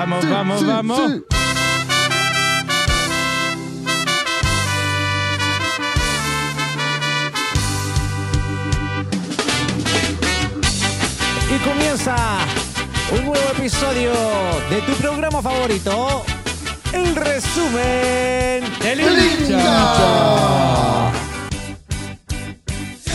Vamos, vamos, vamos. Y comienza un nuevo episodio de tu programa favorito, el resumen del hincha.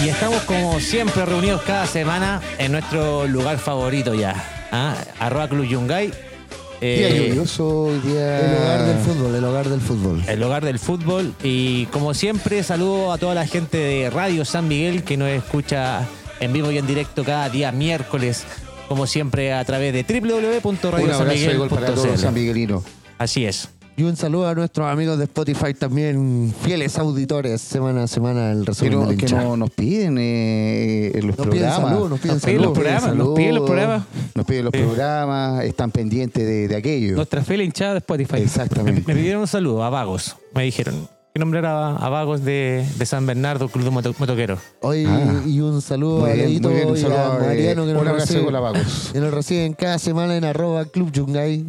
Y estamos como siempre reunidos cada semana en nuestro lugar favorito ya. ¿ah? Arroba Club Yungay. Día Eh, lluvioso, día... El hogar del fútbol, el hogar del fútbol. el hogar del fútbol. Y como siempre, saludo a toda la gente de Radio San Miguel que nos escucha en vivo y en directo cada día miércoles, como siempre, a través de www.radiosanmiguel.cl. sanmiguelinos. Así es. Y un saludo a nuestros amigos de Spotify también, fieles auditores, semana a semana, el resumen del que hincha. no nos piden eh, en los Nos piden programas. nos piden Nos piden los saludos. programas, nos piden los programas. Nos piden los programas, están pendientes de, de aquello. Nuestra fila hinchada de Spotify. Me Exactamente. pidieron un saludo a Vagos. Me dijeron que nombrara a Vagos de, de San Bernardo, Club de Moto- Motoquero. Hoy Ah. y un saludo Muy a bien, Leito muy bien, un y saludo a a, Mariano eh, que nos, gol a Vagos. que nos reciben cada semana en arroba Club Yungay.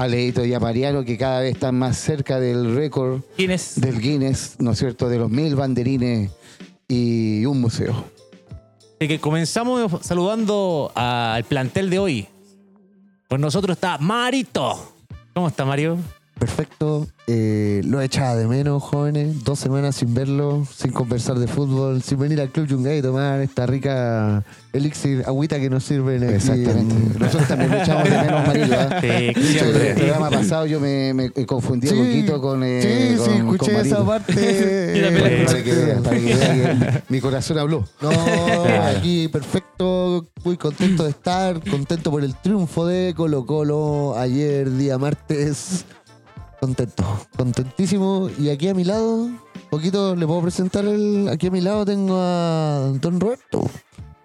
A Leito y a Mariano que cada vez están más cerca del récord del Guinness, ¿no es cierto? De los mil banderines y un museo. Así que comenzamos saludando al plantel de hoy. Con nosotros está Marito. ¿Cómo está Mario? Perfecto. Eh, lo echaba de menos, jóvenes. Dos semanas sin verlo, sin conversar de fútbol, sin venir al Club Yungay y tomar esta rica elixir, agüita que nos sirven aquí Exactamente. en- Nosotros también lo echamos de menos, Marilo. ¿eh? Sí, siempre. el programa pasado yo me, me confundí un poquito con. eh, sí, con- sí, escuché esa parte. Yo también la Eh, Para que vean, para que vean que mi corazón habló. No, aquí perfecto, muy contento de estar, contento por el triunfo de Colo Colo ayer, día martes. Contento, contentísimo. Y aquí a mi lado, poquito le puedo presentar el. Aquí a mi lado tengo a Don Roberto.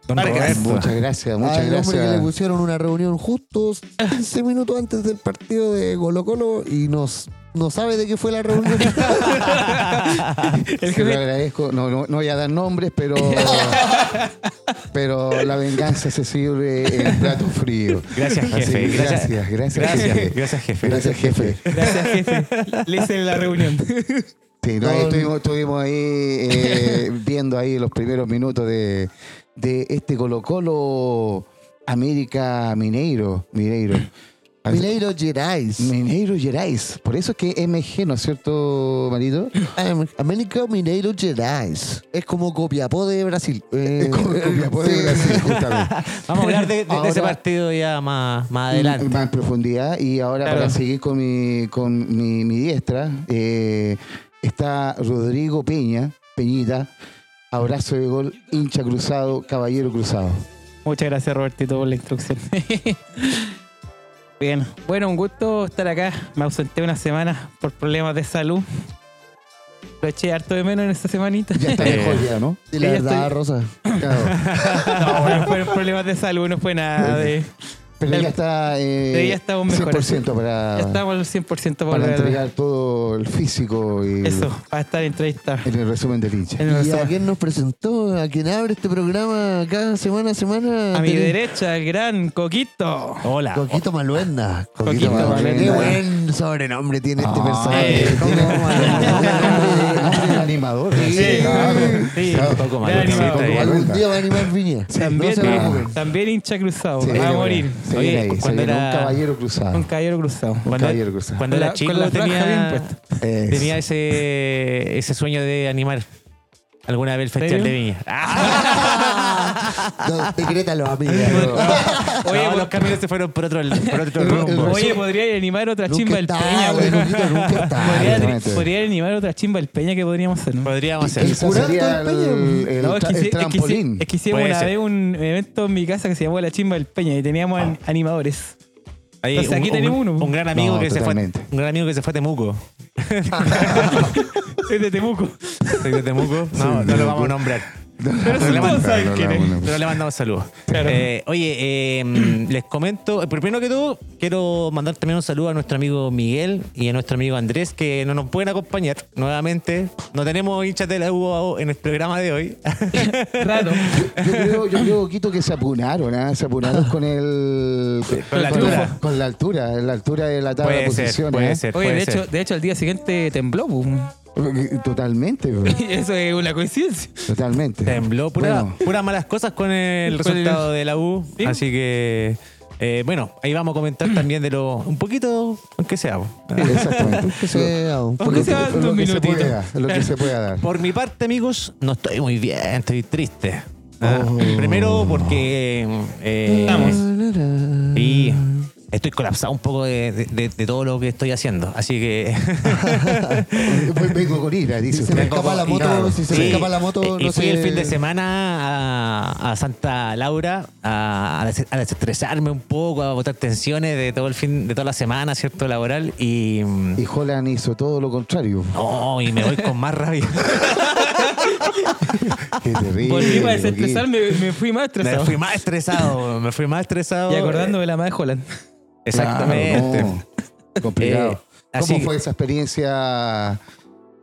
Don Vargas. Roberto. Muchas gracias, muchas al hombre que le gracias. pusieron una reunión justo 15 minutos antes del partido de Colo Colo y nos, no sabe de qué fue la reunión. El Se lo agradezco. No, no, no voy a dar nombres, pero. pero la venganza se sirve en plato frío. Gracias, Así jefe. que Gracias, gracias, gracias, gracias, jefe. gracias, jefe. Gracias, jefe. Gracias, jefe. Le hice la reunión. Sí, no, Con- estuvimos, estuvimos ahí eh, viendo ahí los primeros minutos de, de este Colo Colo América Mineiro. Mineiro. Mineiro Gerais. Mineiro Gerais. Por eso es que MG, ¿no es cierto, Marito? Am- América Mineiro Gerais. Es como Copiapó de Brasil. Eh, Es como Copiapó de. Brasil, justamente. Vamos a hablar de, de- de ese partido ya más, más adelante. Más en profundidad. Y ahora Claro. para seguir con mi, con mi, mi diestra, eh, está Rodrigo Peña, Peñita, abrazo de gol, hincha cruzado, caballero cruzado. Muchas gracias, Robertito, por la instrucción. Bien. Bueno, un gusto estar acá. Me ausenté una semana por problemas de salud. Lo eché harto de menos en esta semanita. Ya está mejor ya, ¿no? Y la verdad, estoy- Rosa. No, bueno, fueron problemas de salud, no fue nada de. Pero ya está eh, Sí, ya estamos mejores. 100% para, Ya estamos al 100% para, para entregar todo el físico y Eso, para estar entrevistado. en el resumen del hincha. En el ¿Y a resumen. quién nos presentó? ¿A quién abre este programa cada semana a semana? A mi derecha, el gran Coquito. Hola. Coquito Maluenda. Coquito Maluenda. Qué buen sobrenombre tiene este personaje. eh, Coquito Nombre de- de animador. Sí, sí. Claro. Sí. Algún día va a animar Viña. También, no se preocupen. también hincha cruzado. Va a morir. Se Oye, viene ahí, se cuando viene era- un caballero cruzado. Un caballero cruzado. Un Cuando, caballero cruzado. cuando era la- chico la tenía. Eso. tenía ese, ese sueño de animar alguna vez el Festival de Viña. No, decrétalo, amiga. Oye, no, po- los caminos se fueron por otro, por otro el- rumbo. Oye, podría animar otra Nunca chimba el Peña, güey. Nunca. Podría, podría animar otra chimba el Peña que podríamos hacer. Podríamos hacer. Sería el, Peña. el No, es que, el es que es hicimos una ser. vez un evento en mi casa que se llamó La Chimba del Peña y teníamos an- animadores. Ahí, Entonces, aquí tenemos uno. Un gran amigo No, que se fue, un gran amigo que se fue a Temuco. Es de Temuco. Soy de Temuco. No, Sí, no de lo vamos a nombrar. Pero le si todos mando- saben quién es. Pero le mandamos saludos. Claro. Eh, oye, eh, mm, les comento, eh, primero que todo, quiero mandar también un saludo a nuestro amigo Miguel y a nuestro amigo Andrés, que no nos pueden acompañar nuevamente. No tenemos hinchas de la U en el programa de hoy. Raro. Yo creo, yo creo, Quito, que se apuraron, ¿ah? Se apuraron con el. Con la altura. Con la altura, la altura de la tabla de ser, posiciones. puede ¿eh? ser. Oye, de ser. hecho, de hecho, al día siguiente tembló. pum. Totalmente. Eso es una coincidencia. totalmente. Tembló, pura- Bueno, puras malas cosas con el resultado de la U. Sí. Así que, eh, bueno, ahí vamos a comentar también de lo. Un poquito, aunque sea. exactamente. Que sea un Aunque Lo que, se pueda, lo que se pueda dar. Por mi parte, amigos, no estoy muy bien, estoy triste. Ah, Oh. Primero porque eh, Vamos. y estoy colapsado un poco de, de- de- de todo lo que estoy haciendo. Así que Vengo con ira, dice Si se me escapa la Y- moto, si se me escapa la moto, y no fui sé. el fin de semana a, a Santa Laura a, a des- a desestresarme un poco, a botar tensiones de todo el fin, de toda la semana, ¿cierto? Laboral. Y. mm, Y Holland hizo todo lo contrario. No, y me voy con más rabia. Qué terrible. Volví para desestresarme, me fui más me estresado. fui más estresado, me fui más estresado. Y acordándome la madre de Holland. Exactamente. Claro, no. Complicado. Eh, así ¿Cómo fue esa experiencia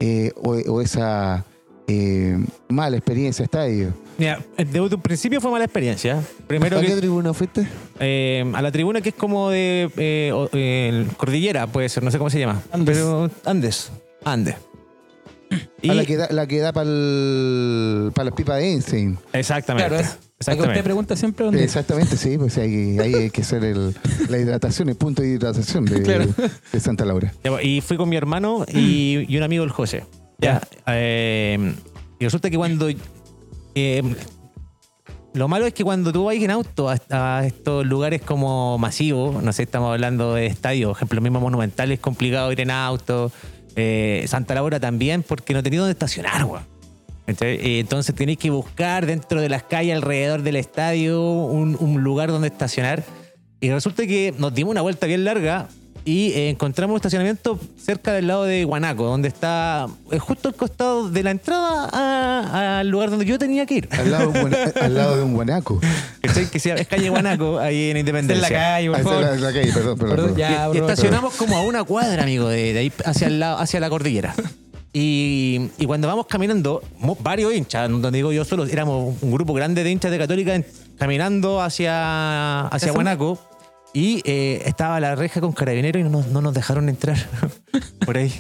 eh, o, o esa eh, mala experiencia estadio? Mira, de un principio fue mala experiencia. Primero ¿A qué que, tribuna fuiste? eh, a la tribuna que es como de eh, o- eh, cordillera, puede ser, no sé cómo se llama. Andes. Pero Andes. Andes. Y, Ah, la que da, la que da para la pipa de Einstein. exactamente. Claro, que usted exactamente. pregunta siempre dónde. Exactamente, sí, pues ahí, ahí hay que hacer el- la hidratación, el punto de hidratación de, Claro. de Santa Laura. Pues, Y fui con mi hermano y, y un amigo, el José. Ya. eh, y resulta que cuando. eh, lo malo es que cuando tú vas en auto a, a estos lugares como masivos, no sé, estamos hablando de estadios, por ejemplo, el mismo Monumental es complicado ir en auto, eh, Santa Laura también, porque no tenía dónde estacionar, weón. Eh, Entonces tenéis que buscar dentro de las calles alrededor del estadio un, un lugar donde estacionar. Y resulta que nos dimos una vuelta bien larga y eh, encontramos un estacionamiento cerca del lado de Guanaco, donde está eh, justo al costado de la entrada a- al lugar donde yo tenía que ir. Al lado de un, guana- al lado de un guanaco. ¿Cachai? Que se- es calle Guanaco, ahí en Está en Independencia. la calle, por Ah, es la, la calle, perdón, perdón. Perdón, perdón. ya, y bro, estacionamos como a una cuadra, amigo, de, de ahí hacia, el lado, hacia la cordillera. Y, y cuando vamos caminando, varios hinchas, donde digo yo solo, éramos un grupo grande de hinchas de Católica caminando hacia, hacia. Guanaco. Y eh, estaba la reja con carabineros y no nos, no nos dejaron entrar por ahí.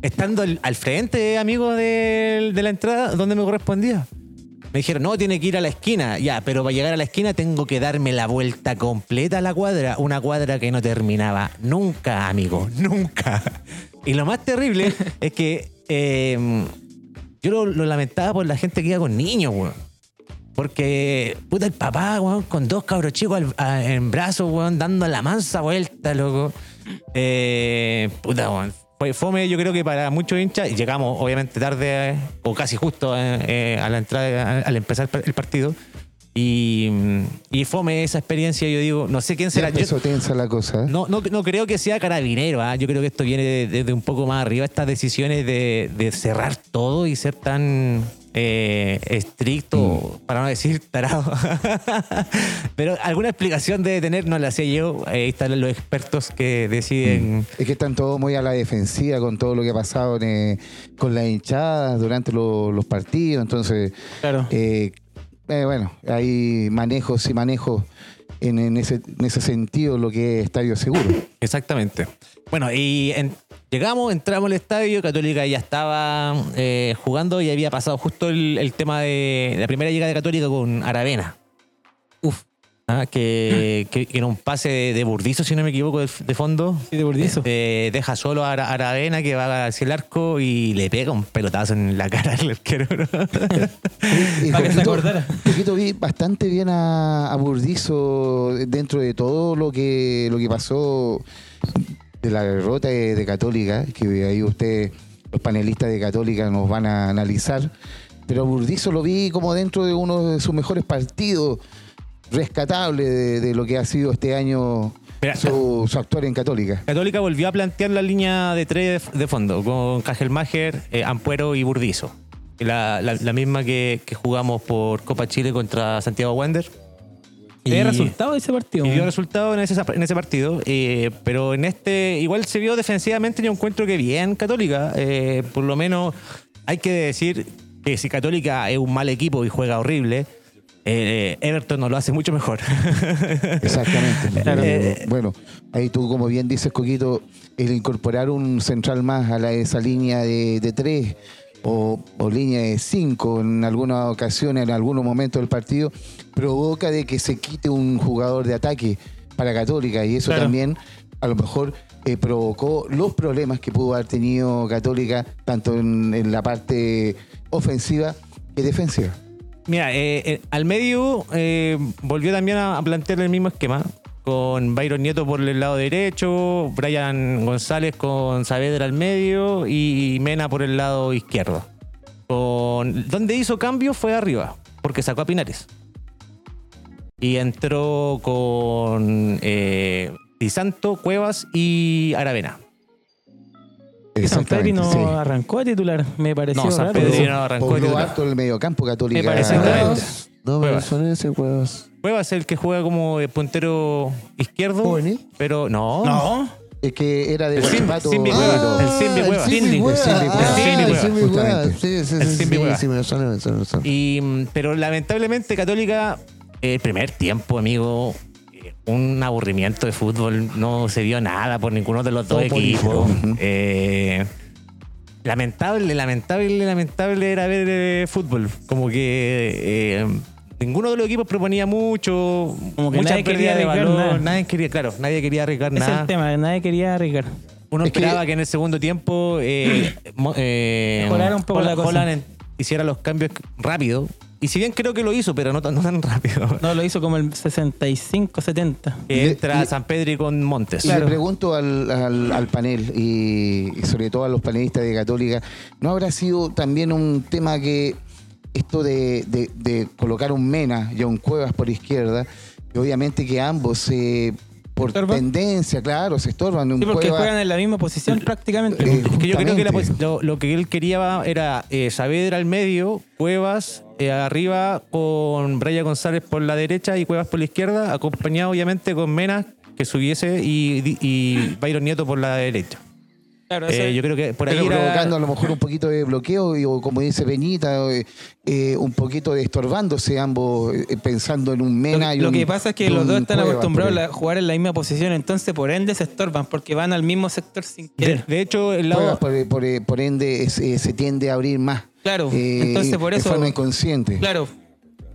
Estando al, al frente, amigo, de, de la entrada, donde me correspondía. Me dijeron, no, tiene que ir a la esquina. Ya, pero para llegar a la esquina tengo que darme la vuelta completa a la cuadra. Una cuadra que no terminaba nunca, amigo. Nunca. Y lo más terrible es que eh, yo lo, lamentaba por la gente que iba con niños, weón. Porque, puta, el papá, weón, con dos cabros chicos en brazos, weón, dando la mansa vuelta, loco. Eh, puta, weón. Fue fome, yo creo que para muchos hinchas, y llegamos obviamente tarde, o casi justo eh, eh, a la entrada, al empezar el partido. Y, y fome esa experiencia, yo digo, no sé quién Se será. Yo- empezó tensa la cosa. ¿eh? no, no, no creo que sea carabinero, ¿ah? yo creo que esto viene de- desde un poco más arriba, estas decisiones de, de cerrar todo y ser tan eh, estricto, para no decir tarado. Pero alguna explicación debe tener, no la sé yo, ahí están los expertos que deciden... Es que están todos muy a la defensiva con todo lo que ha pasado en, eh, con las hinchadas durante lo- los partidos. Entonces, Claro. eh, eh, bueno, hay manejos y manejos en, en ese, en ese sentido, lo que es estadio seguro. Exactamente. Bueno, y en- llegamos, entramos al estadio, Católica ya estaba eh, jugando y había pasado justo el, el tema de la primera llegada de Católica con Aravena. Uf. Ah, que, que, que en un pase de, de Burdizo, si no me equivoco, de, de fondo. Sí, de Burdizo. eh, deja solo a Ara- Aravena que va hacia el arco y le pega un pelotazo en la cara al arquero. Y Para que se Coquito- acordara. Coquito vi bastante bien a, a Burdizo dentro de todo lo que, lo que pasó de la derrota de, de Católica, que ahí ustedes, los panelistas de Católica, nos van a analizar. Pero a Burdizo lo vi como dentro de uno de sus mejores partidos, rescatable de, de lo que ha sido este año Mira, su, su actuar en Católica. Católica volvió a plantear la línea de tres de, de fondo con Cajelmacher, eh, Ampuero y Burdizo. La, la- la misma que, que jugamos por Copa Chile contra Santiago Wander. ¿Qué resultado de ese partido? Y dio weón? resultado en ese, en ese partido. eh, pero en este, igual se vio defensivamente, yo encuentro que bien Católica. eh, por lo menos hay que decir que si Católica es un mal equipo y juega horrible, eh, Everton no lo hace mucho mejor. Exactamente. Claro. Eh, bueno, ahí tú, como bien dices, Coquito, el incorporar un central más a la, esa línea de, de tres o, o línea de cinco en alguna ocasión, en algunos momentos del partido, provoca de que se quite un jugador de ataque para Católica y eso Claro. también a lo mejor eh, provocó los problemas que pudo haber tenido Católica tanto en, en la parte ofensiva que defensiva. Mira, eh, eh, al medio eh, volvió también a, plantear el mismo esquema. Con Byron Nieto por el lado derecho, Brian González con Saavedra al medio y Mena por el lado izquierdo. Con, donde hizo cambio fue arriba, porque sacó a Pinares. Y entró con Di Santo, Cuevas y Aravena. Que San Pedri no Exactamente, sí. arrancó a titular, me pareció No, San raro. Pedri eso. no arrancó. Pobló titular. harto el mediocampo Católica. Me parece raro. No me Cuevas. suena ese Cuevas. Cuevas es el que juega como eh, puntero izquierdo. Juvenil. Pero no. No, Es que era de El Guachipato. Simbi Ah, Cuevas. El Simbi el Cuevas. Simbi Simbi. Cuevas. El Simbi Cuevas. Ah, Simbi el Simbi. Cuevas. Sí, sí, El sí, Simbi sí, Cuevas. sí, me suena, me suena. Y, mm, pero lamentablemente Católica, el primer tiempo, amigo, eh, un aburrimiento de fútbol, no se vio nada por ninguno de los dos equipos. Eh, lamentable, lamentable, lamentable era ver eh, fútbol. Como que eh, ninguno de los equipos proponía mucho, Como que mucha nadie quería pérdida de arriesgar balón, nada. nadie quería, claro, nadie quería arriesgar ese es nada. el tema, nadie quería arriesgar. Uno Es esperaba que, en el segundo tiempo eh, mo- eh, Mejorara un poco Holland- la cosa. Holland en- hiciera los cambios rápido. Y si bien creo que lo hizo, pero no tan, no tan rápido. No, lo hizo como el 65, 70. Que entra le- San Pedro con Montes. Y Claro. le pregunto al, al- al panel y, y sobre todo a los panelistas de Católica, ¿no habrá sido también un tema que esto de, de- de colocar un Mena y a un Cuevas por izquierda, y obviamente que ambos eh, por ¿Estorban? tendencia, claro, se estorban. Un Sí, porque Cuevas- juegan en la misma posición prácticamente. Eh, Es que yo creo que la lo, lo que él quería era eh, Saavedra al medio, Cuevas eh, arriba con Brian González por la derecha y Cuevas por la izquierda, acompañado obviamente con Mena que subiese y, y Byron Nieto por la derecha. Claro, Eh, yo creo que por ahí pero era- provocando a lo mejor un poquito de bloqueo y, o como dice Peñita, eh, eh, un poquito de estorbándose ambos, eh, pensando en un Mena lo, y lo un- que pasa es que los dos están acostumbrados a jugar en la misma posición, entonces por ende se estorban porque van al mismo sector sin de, querer. de hecho el lado, por, por- por ende es- eh, se tiende a abrir más. Claro, eh, entonces por De eso- forma inconsciente. Claro,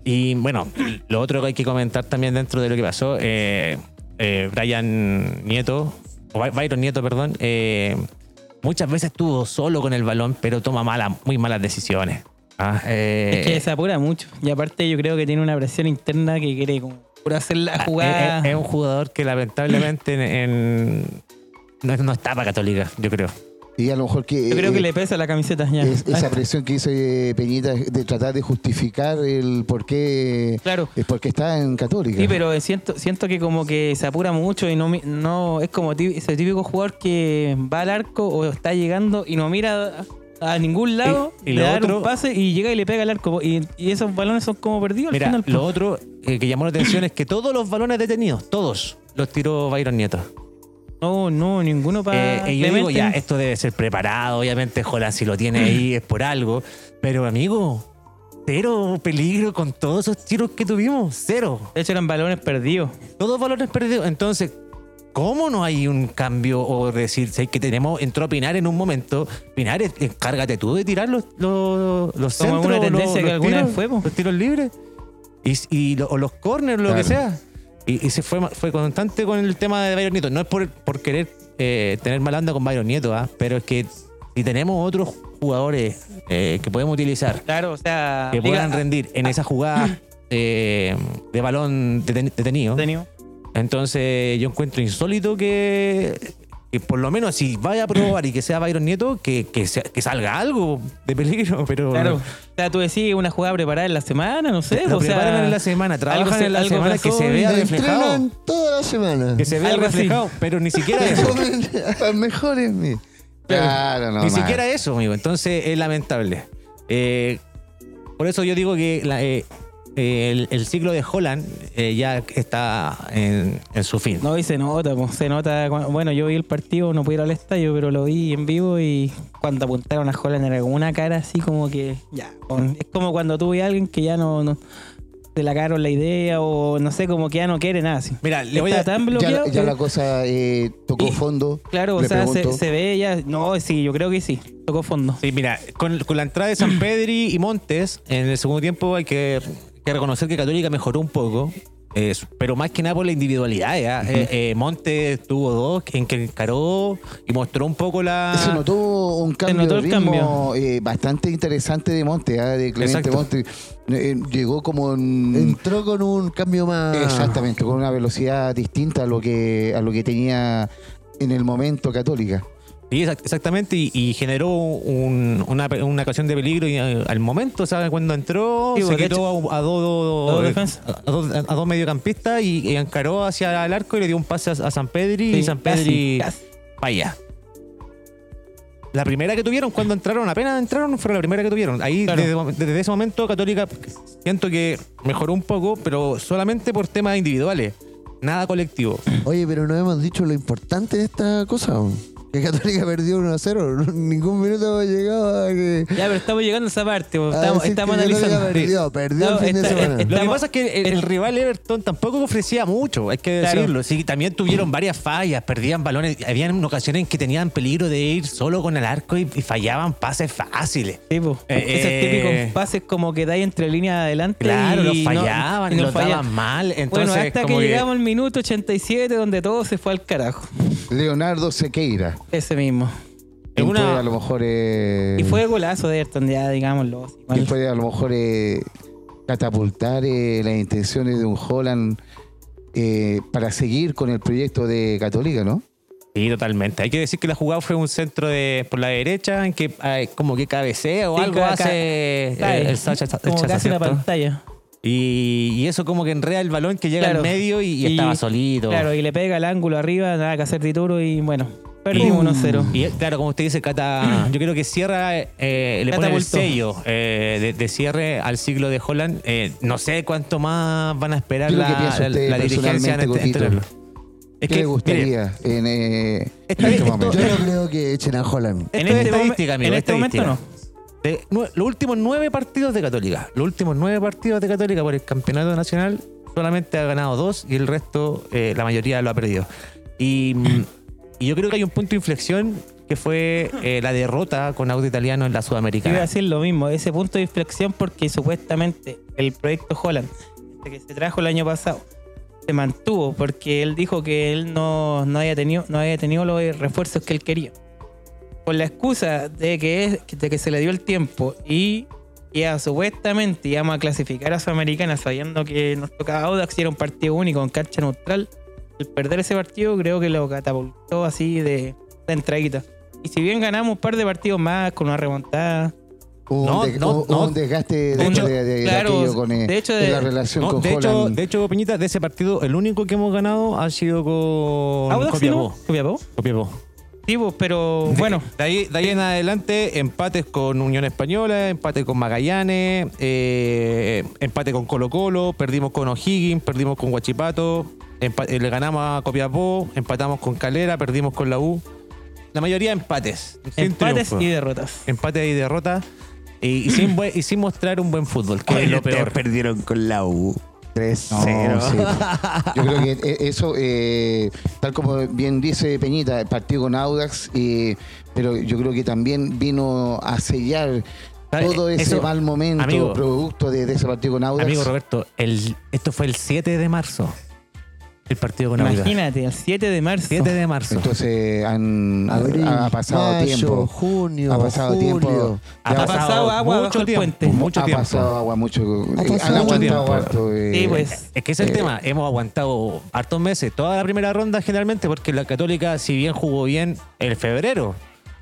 Y bueno, lo otro que hay que comentar también dentro de lo que pasó, eh, eh, Brian Nieto, Byron Nieto, perdón, eh, muchas veces estuvo solo con el balón, pero toma mala, muy malas decisiones. Ah, eh, es que se apura mucho. Y aparte yo creo que tiene una presión interna que quiere como por hacer la ah, jugada. es, es un jugador que lamentablemente en, en- no, no está para Católica, yo creo. Y a lo mejor que. yo creo eh, que le pesa la camiseta ya. es- esa presión que hizo eh, Peñita de tratar de justificar el por qué, Claro. el por qué está en Católica. Sí, pero siento, siento que como que se apura mucho y no, no es como tí- ese típico jugador que va al arco o está llegando y no mira a, ningún lado, Y- y le da otro- un pase y llega y le pega al arco. Y, y esos balones son como perdidos Mira, al final. lo otro eh, que llamó la atención es que todos los balones detenidos, todos, los tiró Byron Nieto. No, no, ninguno para. Eh, y yo digo, ya, esto debe ser preparado, obviamente, Jolan, si lo tiene ahí es por algo. Pero, amigo, cero peligro con todos esos tiros que tuvimos, cero. De hecho, eran balones perdidos. Todos balones perdidos. Entonces, ¿cómo no hay un cambio o decir, sé que tenemos, entró Pinar en un momento, Pinar, encárgate tú de tirar los, los, los Como centros, una tendencia los, que los alguna tiros, vez fue, los tiros libres y, y lo- o los corners, lo que sea. Y, y se fue, fue constante con el tema de Byron Nieto. No es por, por querer eh, tener mala onda con Byron Nieto, ¿ah? pero es que si tenemos otros jugadores eh, que podemos utilizar Claro, o sea. que puedan rendir en esa jugada eh, de balón deten- detenido, detenido. entonces yo encuentro insólito que, que por lo menos si vaya a probar y que sea Byron Nieto, que, que, sea- que salga algo de peligro, pero Claro. O sea, tú decís una jugada preparada en la semana, no sé. lo o sea, preparan en la semana, trabajan se- en la semana que se vea reflejado. toda la semana. Que se vea Algo así. reflejado, pero ni siquiera eso. Las mejores. mi- Claro, no. ni más. siquiera eso, amigo. Entonces es lamentable. Eh, por eso yo digo que la, eh, el, el ciclo de Holland eh, ya está en, en su fin. No, y se nota, pues, se nota. Bueno, yo vi el partido, no pude ir al estadio, pero lo vi en vivo y cuando apuntaron a Holland era como una cara así como que ya. con- Es como cuando tú ves a alguien que ya no, no se la cagaron la idea o no sé, como que ya no quiere nada así. Mira, le voy a. Tan Ya, bloqueado. ya que- la cosa eh, tocó Y- fondo. claro, o sea, se, ve ya. No, sí, yo creo que sí. Tocó fondo. Sí, mira, con, con la entrada de San Pedri y Montes, en el segundo tiempo hay que, que reconocer que Católica mejoró un poco. eh, pero más que nada por la individualidad. ¿ya? Eh, eh, Montes tuvo dos en que encaró y mostró un poco la. Se notó un cambio notó de el ritmo cambio. eh, bastante interesante de Monte, ah, de Clemente Exacto. Monte. Eh, llegó como en- Entró con un cambio más. exactamente con una velocidad distinta a lo que a lo que tenía en el momento Católica. Sí, exact- exactamente, y, y generó un- una, una ocasión de peligro y, eh, al momento, ¿sabes? Cuando entró, Sí, se quitó a, a dos, a, dos, a dos mediocampistas y, y encaró hacia el arco y le dio un pase a, a San Pedri y San Pedri vaya. La primera que tuvieron cuando entraron, apenas entraron, fue la primera que tuvieron. Ahí, Claro. desde, desde ese momento, Católica siento que mejoró un poco, pero solamente por temas individuales, nada colectivo. Oye, pero no hemos dicho lo importante de esta cosa. Que Católica perdió 1 a 0. Ningún minuto ha llegado a que. Ya, pero estamos llegando a esa parte. a Estamos, decir estamos analizando. Perdió, perdió No, el fin de semana. está- Lo que pasa es que el, el rival Everton tampoco ofrecía mucho, hay que Claro. decirlo. Sí, también tuvieron varias fallas, perdían balones. Habían ocasiones en que tenían peligro de ir solo con el arco y, y fallaban pases fáciles. Sí, pues. Eh, Esos eh, típicos pases como que dais entre líneas adelante. Claro, y los no- fallaban, y no los fallaban. daban mal. Entonces, bueno, hasta que- llegamos al minuto 87 donde todo se fue al carajo. Leonardo Sequeira. Ese mismo. Quien una- puede a lo mejor eh, Y fue golazo de Ayrton, ya digámoslo. igual. puede a lo mejor eh, catapultar eh, las intenciones de un Holland eh, para seguir con el proyecto de Católica, ¿no? Sí, totalmente. Hay que decir que la jugada fue un centro de por la derecha en que ay, como que cabecea o Sí, algo hace eh, el Sacha, pantalla. Y, y eso como que enreda el balón que llega Claro. al medio y, y Y- estaba solito. Claro, y le pega el ángulo arriba, nada que hacer tituro y bueno, perdimos 1-0. Y eh, claro, como usted dice, Cata, yo creo que cierra, eh, le pone el sello eh, de, de cierre al ciclo de Holland. Eh, no sé cuánto más van a esperar ¿Qué es la, piensa la- usted la dirigencia en, personalmente, este- en Cotito? tenerlo. Es ¿Qué que, le mire, gustaría en, eh, en Está este bien, momento? Yo no creo que echen a Holland. esto En es este, momen- estadística, amigo, en este momento estadística. no. De nue- los últimos nueve partidos de Católica, los últimos nueve partidos de Católica por el campeonato nacional, solamente ha ganado dos y el resto, eh, la mayoría lo ha perdido. Y, mm, y yo creo que hay un punto de inflexión que fue eh, la derrota con Auto Italiano en la Iba a Sudamericana. decir lo mismo, ese punto de inflexión porque supuestamente el proyecto Holland, este que se trajo el año pasado, se mantuvo porque él dijo que él no, no había tenido no había tenido los refuerzos que él quería. Con la excusa de que, de que se le dio el tiempo y ya supuestamente íbamos a clasificar a Sudamericana sabiendo que nos tocaba Audax y era un partido único en cancha neutral. El perder ese partido creo que lo catapultó así de, de entradita. Y si bien ganamos un par de partidos más con una remontada, Hubo No, un, de- no, hubo no. un desgaste de, hecho, de- de- claro, con, eh, de hecho, de de- la relación No, con de, hecho, de hecho, Peñita, de ese partido, el único que hemos ganado ha sido con Audax sí, Copiapó. ¿no? Copiapó. Copiapó. Sí, pues, pero bueno, De ahí, de ahí en adelante, empates con Unión Española, empate con Magallanes, eh, empate con Colo Colo, perdimos con O'Higgins, perdimos con Huachipato, le ganamos a Copiapó, empatamos con Calera, perdimos con la U. La mayoría empates. sin empates triunfo. y derrotas. Empates y derrotas. Y, y sin buen- y sin mostrar un buen fútbol, que es lo peor. perdieron con la U. 3 No, sí. Yo creo que eh, eso, eh, tal como bien dice Peñita, el partido con Audax, eh, pero yo creo que también vino a sellar todo ese Eso, mal momento amigo. producto de, de ese partido con Audax. Amigo Roberto, el, esto fue el 7 de marzo. El partido con Audax. Imagínate, el 7 de marzo. 7 de marzo. Entonces han, Abril, ha pasado mayo, tiempo. junio, ha pasado julio. tiempo. Ha Ha pasado agua mucho bajo el tiempo, puente. Mucho ha tiempo. pasado agua mucho. Ha eh, pasado han aguantado tiempo. harto. eh, Sí, pues. Es que ese es el tema. Hemos aguantado hartos meses, toda la primera ronda generalmente, porque la Católica, si bien jugó bien en febrero,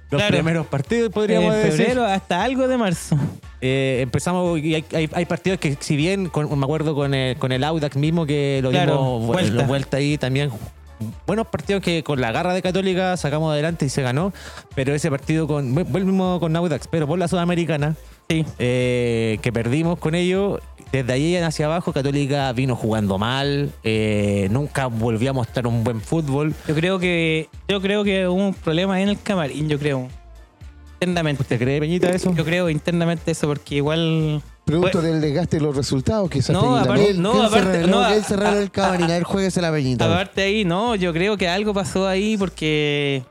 los Claro. primeros partidos podríamos en decir. febrero hasta algo de marzo. eh, empezamos y hay, hay- hay partidos que, si bien, con- me acuerdo con el, con el Audax mismo, que lo Claro, dimos vu- vuelta. lo vuelta ahí también. Buenos partidos que con la garra de Católica sacamos adelante y se ganó, pero ese partido con, vuelvo con Audax, pero por la Sudamericana, Sí. eh, que perdimos con ellos. Desde ahí en hacia abajo, Católica vino jugando mal, eh, nunca volvió a mostrar un buen fútbol. Yo creo que yo creo que hubo un problema en el camarín, yo creo. Internamente. ¿Usted cree, Peñita, eso? Yo creo internamente eso porque igual Producto del desgaste de los resultados, quizás No, aparte- Él- no, él aparte- no, él cerrara a- el camarín. A ver, jueguese la peñita. Aparte ahí, no, yo creo que algo pasó ahí porque,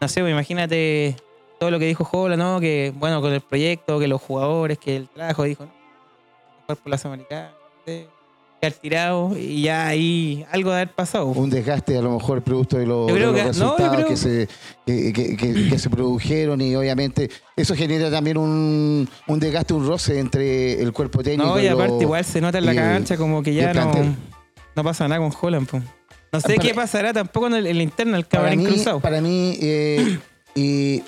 no sé, pues imagínate todo lo que dijo Jola, ¿no? Que, bueno, con el proyecto, que los jugadores, que el trabajo, dijo, no, por la Sudamericana, no sé, quedar tirado y ya ahí algo de haber pasado. un desgaste a lo mejor producto de los, Yo creo de los que- no, yo resultados creo- que, se, que, que- que- que se produjeron y obviamente eso genera también un, un desgaste, un roce entre el cuerpo técnico No, y aparte igual se nota en la el- cancha como que ya el no, no pasa nada con Holland. po. No sé Para- qué pasará tampoco en el, en la interna, el para camarín mí, cruzado. para mí eh, y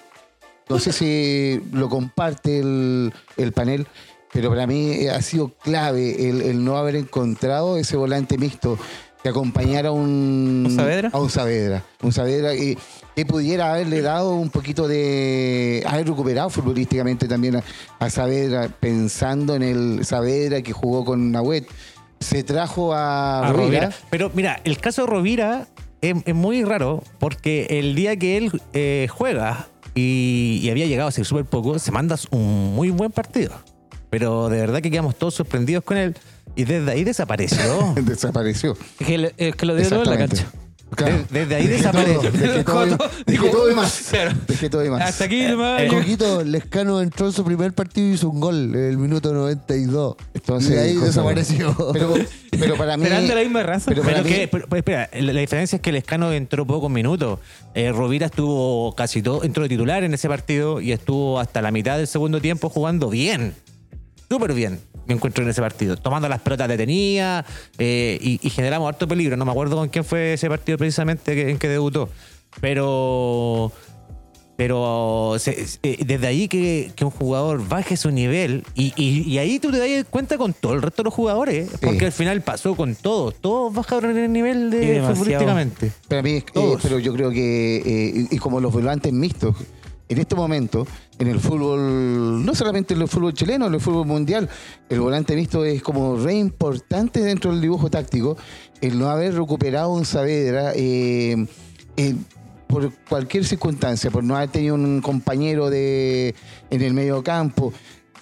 no sé si lo comparte el, el panel, pero para mí eh, ha sido clave el, el no haber encontrado ese volante mixto que acompañara a un, ¿Un Saavedra? a un Saavedra, un Saavedra que pudiera haberle dado un poquito de haber recuperado futbolísticamente también a, a Saavedra pensando en el Saavedra que jugó con Nahuet se trajo a, a Rovira. Rovira. Pero mira, el caso de Rovira es, es muy raro porque el día que él eh, juega y, y había llegado a ser súper poco, se manda un muy buen partido. Pero de verdad que quedamos todos sorprendidos con él y desde ahí desapareció. desapareció Es que, le- es que lo dio todo en la Exactamente. cancha. Claro. De- desde ahí Dejé desapareció. todo, Dejé todo, y- Dijo- dejé todo y más. Claro. Dejé todo y más. Hasta aquí nomás. eh, Coquito, Lescano entró en su primer partido y hizo un gol en el minuto 92. Entonces, y de ahí desapareció. Pero, pero para mí. Pero anda la misma raza. pero para Pero, mí- que, pero- pero espera, la, la diferencia es que el Escano entró pocos minutos. Eh, Rovira estuvo casi todo, entró de titular en ese partido y estuvo hasta la mitad del segundo tiempo jugando bien. Súper bien, me encuentro en ese partido. Tomando las pelotas detenía eh, y, y generamos harto peligro. No me acuerdo con quién fue ese partido precisamente que- en que debutó. Pero. Pero se- se- desde ahí que, que un jugador baje su nivel y, y- y ahí tú te das cuenta con todo el resto de los jugadores, porque al final pasó con todos, todos bajaron el nivel de futbolísticamente. Para mí, es- eh, pero yo creo que, eh, y y como los volantes mixtos, en este momento, en el fútbol, no solamente en el fútbol chileno, en el fútbol mundial, el volante mixto es como re importante dentro del dibujo táctico. El no haber recuperado un Saavedra eh, eh, por cualquier circunstancia, por no haber tenido un compañero de, en el medio campo,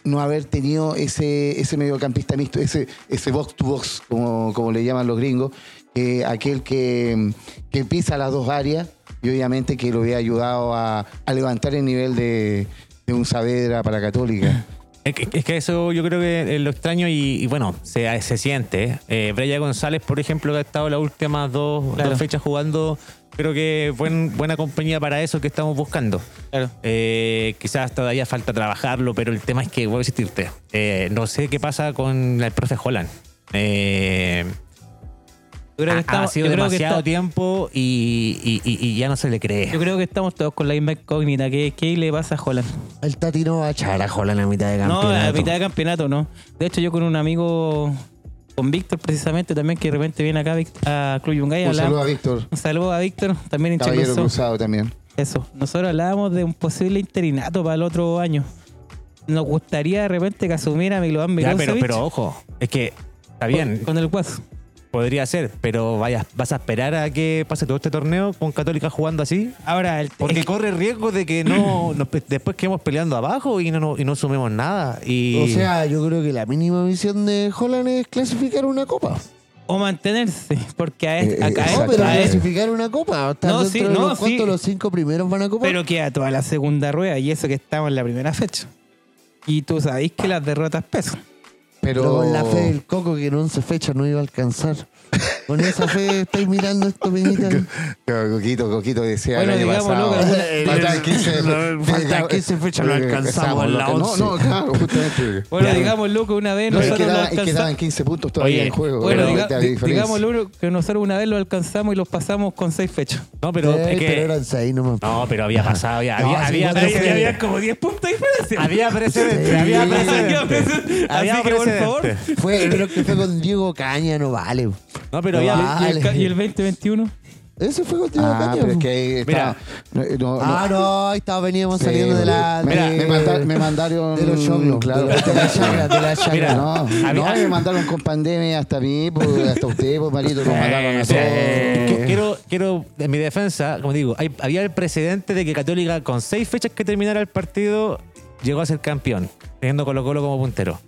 no haber tenido ese, ese mediocampista mixto, ese, ese box to box, como, como le llaman los gringos, eh, aquel que, que pisa las dos áreas y obviamente que lo hubiera ayudado a, a levantar el nivel de, de un Saavedra para Católica. Es que, es que eso yo creo que es lo extraño y, y bueno, se, se siente. Eh, Breya González, por ejemplo, que ha estado las últimas dos, Claro. dos fechas jugando, creo que buen, buena compañía para eso que estamos buscando. Claro. Eh, quizás todavía falta trabajarlo, pero el tema es que, voy a insistirte, eh, no sé qué pasa con el profe Holland. Eh, Yo creo que ha- ha estamos, sido yo creo que demasiado está- tiempo y, y- y- y ya no se le cree. yo creo que estamos todos con la misma incógnita. ¿Qué, qué le pasa a Holland? El Tati no va a echar a Jola en la mitad de campeonato. No, a mitad de campeonato no. De hecho, yo con un amigo, con Víctor precisamente, también que de repente viene acá a Club Yungay. Un saludo a Víctor, Un saludo a Víctor, también hincha caballero cruzado. cruzado también. Eso. Nosotros hablábamos de un posible interinato para el otro año. Nos gustaría de repente que asumiera Milovan Ya, pero, Milosevic pero ojo, es que está bien, con el Guaso. Podría ser, pero vayas, vas a esperar a que pase todo este torneo con Católica jugando así. Ahora, el, Porque es corre riesgo de que no nos después quedemos peleando abajo y no, no- y no sumemos nada. Y, O sea, yo creo que la mínima misión de Holland es clasificar una copa. o mantenerse, porque a, Eh, a- a No, pero a clasificar una copa. No, dentro sí, de no, los, ¿cuántos sí. los cinco primeros van a copa? pero queda toda la segunda rueda y eso que estamos en la primera fecha. Y tú sabéis que las derrotas pesan. Pero, Pero con la fe del Coco que en 11 fechas no iba a alcanzar. Con esa fe estáis mirando esto, Peñita. Pero Coquito, Coquito decía Bueno, el año pasado. Faltan 15 Faltan 15 fechas, no alcanzamos en la no, 11. no, claro, justamente. Bueno, Ya. digámoslo que una vez No, nosotros lo da- es que daban alcanzamos. 15 puntos todavía Oye, en juego. Bueno, diga- la di- diferencia. digámoslo que nosotros una vez lo alcanzamos y los pasamos con seis fechas. no, pero Sí, es que- pero eran 6 nomás. no, pero había pasado, había, No, había, había, fue- había como 10 puntos de diferencia. Había precedente, Sí. había Había precedente. precedente. Había por favor. Fue, creo que fue con Diego Caña, no vale. No, pero No había, va. ¿Y el, ca- y el 2021? Ese fue contigo Ah, Caña, pero es po. que ahí está. No, no, Ah, no, ahí estaba, veníamos Sí, saliendo de la. me, de- me manda- me mandaron. de los choclos, Claro, de, la- de la chagra, de la chagra. Mira, No, me mandaron con pandemia hasta a mí, pues, hasta usted, pues, marito, nos mandaron a todos. quiero, quiero, en mi defensa, como digo, hay- había el precedente de que Católica, con seis fechas que terminara el partido, llegó a ser campeón, teniendo Colo Colo como puntero.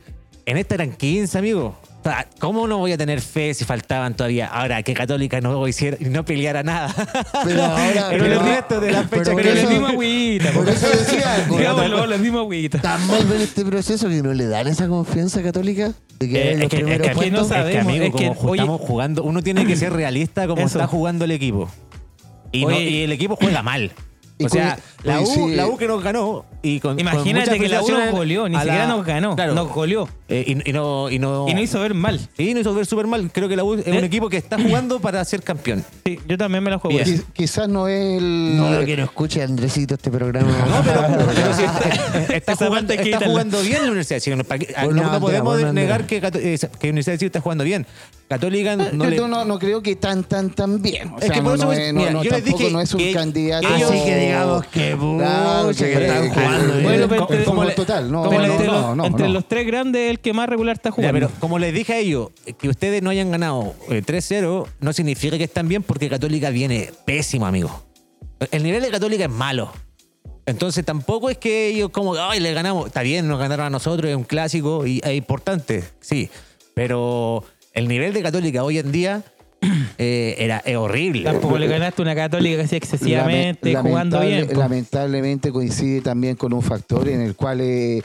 En esta eran 15, amigos. O sea, ¿Cómo no voy a tener fe si faltaban todavía? Ahora que Católica no, hiciera, no peleara nada. Pero ahora. Pero pero- resto de las pero fechas por Pero que dimos agüita. Por eso decía, Digámoslo, le dimos agüita. tan mal ven este proceso que no le dan esa confianza católica de que Eh, es que, es que, que no puestos. es que, sabemos, amigo, es que, como oye- estamos jugando, uno tiene que ser realista como Eso. está jugando el equipo. Y, no- Oye. y el equipo juega mal. O sea, la U, la que nos ganó y con con Imagínate que la U nos goleó, ni a siquiera la- nos ganó, Claro. nos goleó. Eh, y, y no, y, no, Y no hizo ver mal. Sí, no hizo ver súper mal. Creo que la U es ¿Eh? un equipo que está jugando para ser campeón. Sí, yo también me la juego. Bien. así. Qui- Quizás no es el. No lo que no escuche Andresito este programa. No, pero, pero sí está, está Esa jugando, parte hay que está quitarla. jugando bien la Universidad de Chile. No, no bandera, podemos buena negar bandera. que, Cato- eh, que Universidad de Chile está jugando bien. Católica no yo le... no, no creo que tan, tan, tan bien. O Es sea, que no, por eso no es- es- no, mira, no, yo les tampoco dije no es un que- candidato. ellos- Así que digamos que Claro, pucha, que que- están que- jugando bien. Bueno, pero como- entre- como le- total, no, como no, entre, no, los, no, entre no. los tres grandes, el que más regular está Ya, jugando. pero como les dije a ellos, que ustedes no hayan ganado eh, 3-0 no significa que están bien porque Católica viene pésimo, amigo. El nivel de Católica es malo. Entonces tampoco es que ellos como, ay, le ganamos. Está bien, nos ganaron a nosotros, es un clásico y es importante, sí. Pero el nivel de Católica hoy en día eh, era, es horrible. Tampoco le ganaste una católica así excesivamente, Lame- jugando bien. Lamentablemente coincide también con un factor en el cual eh,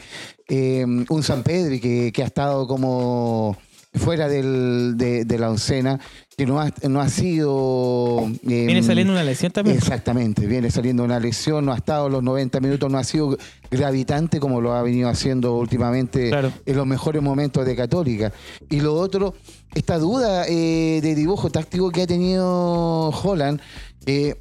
eh, un San Pedri que, que ha estado como fuera del- de, de la oncena, que no ha, no ha sido... eh, Viene saliendo una lesión también. Exactamente, viene saliendo una lesión, no ha estado los 90 minutos, no ha sido gravitante como lo ha venido haciendo últimamente Claro. en los mejores momentos de Católica. Y lo otro, esta duda eh, de dibujo táctico que ha tenido Holland, eh,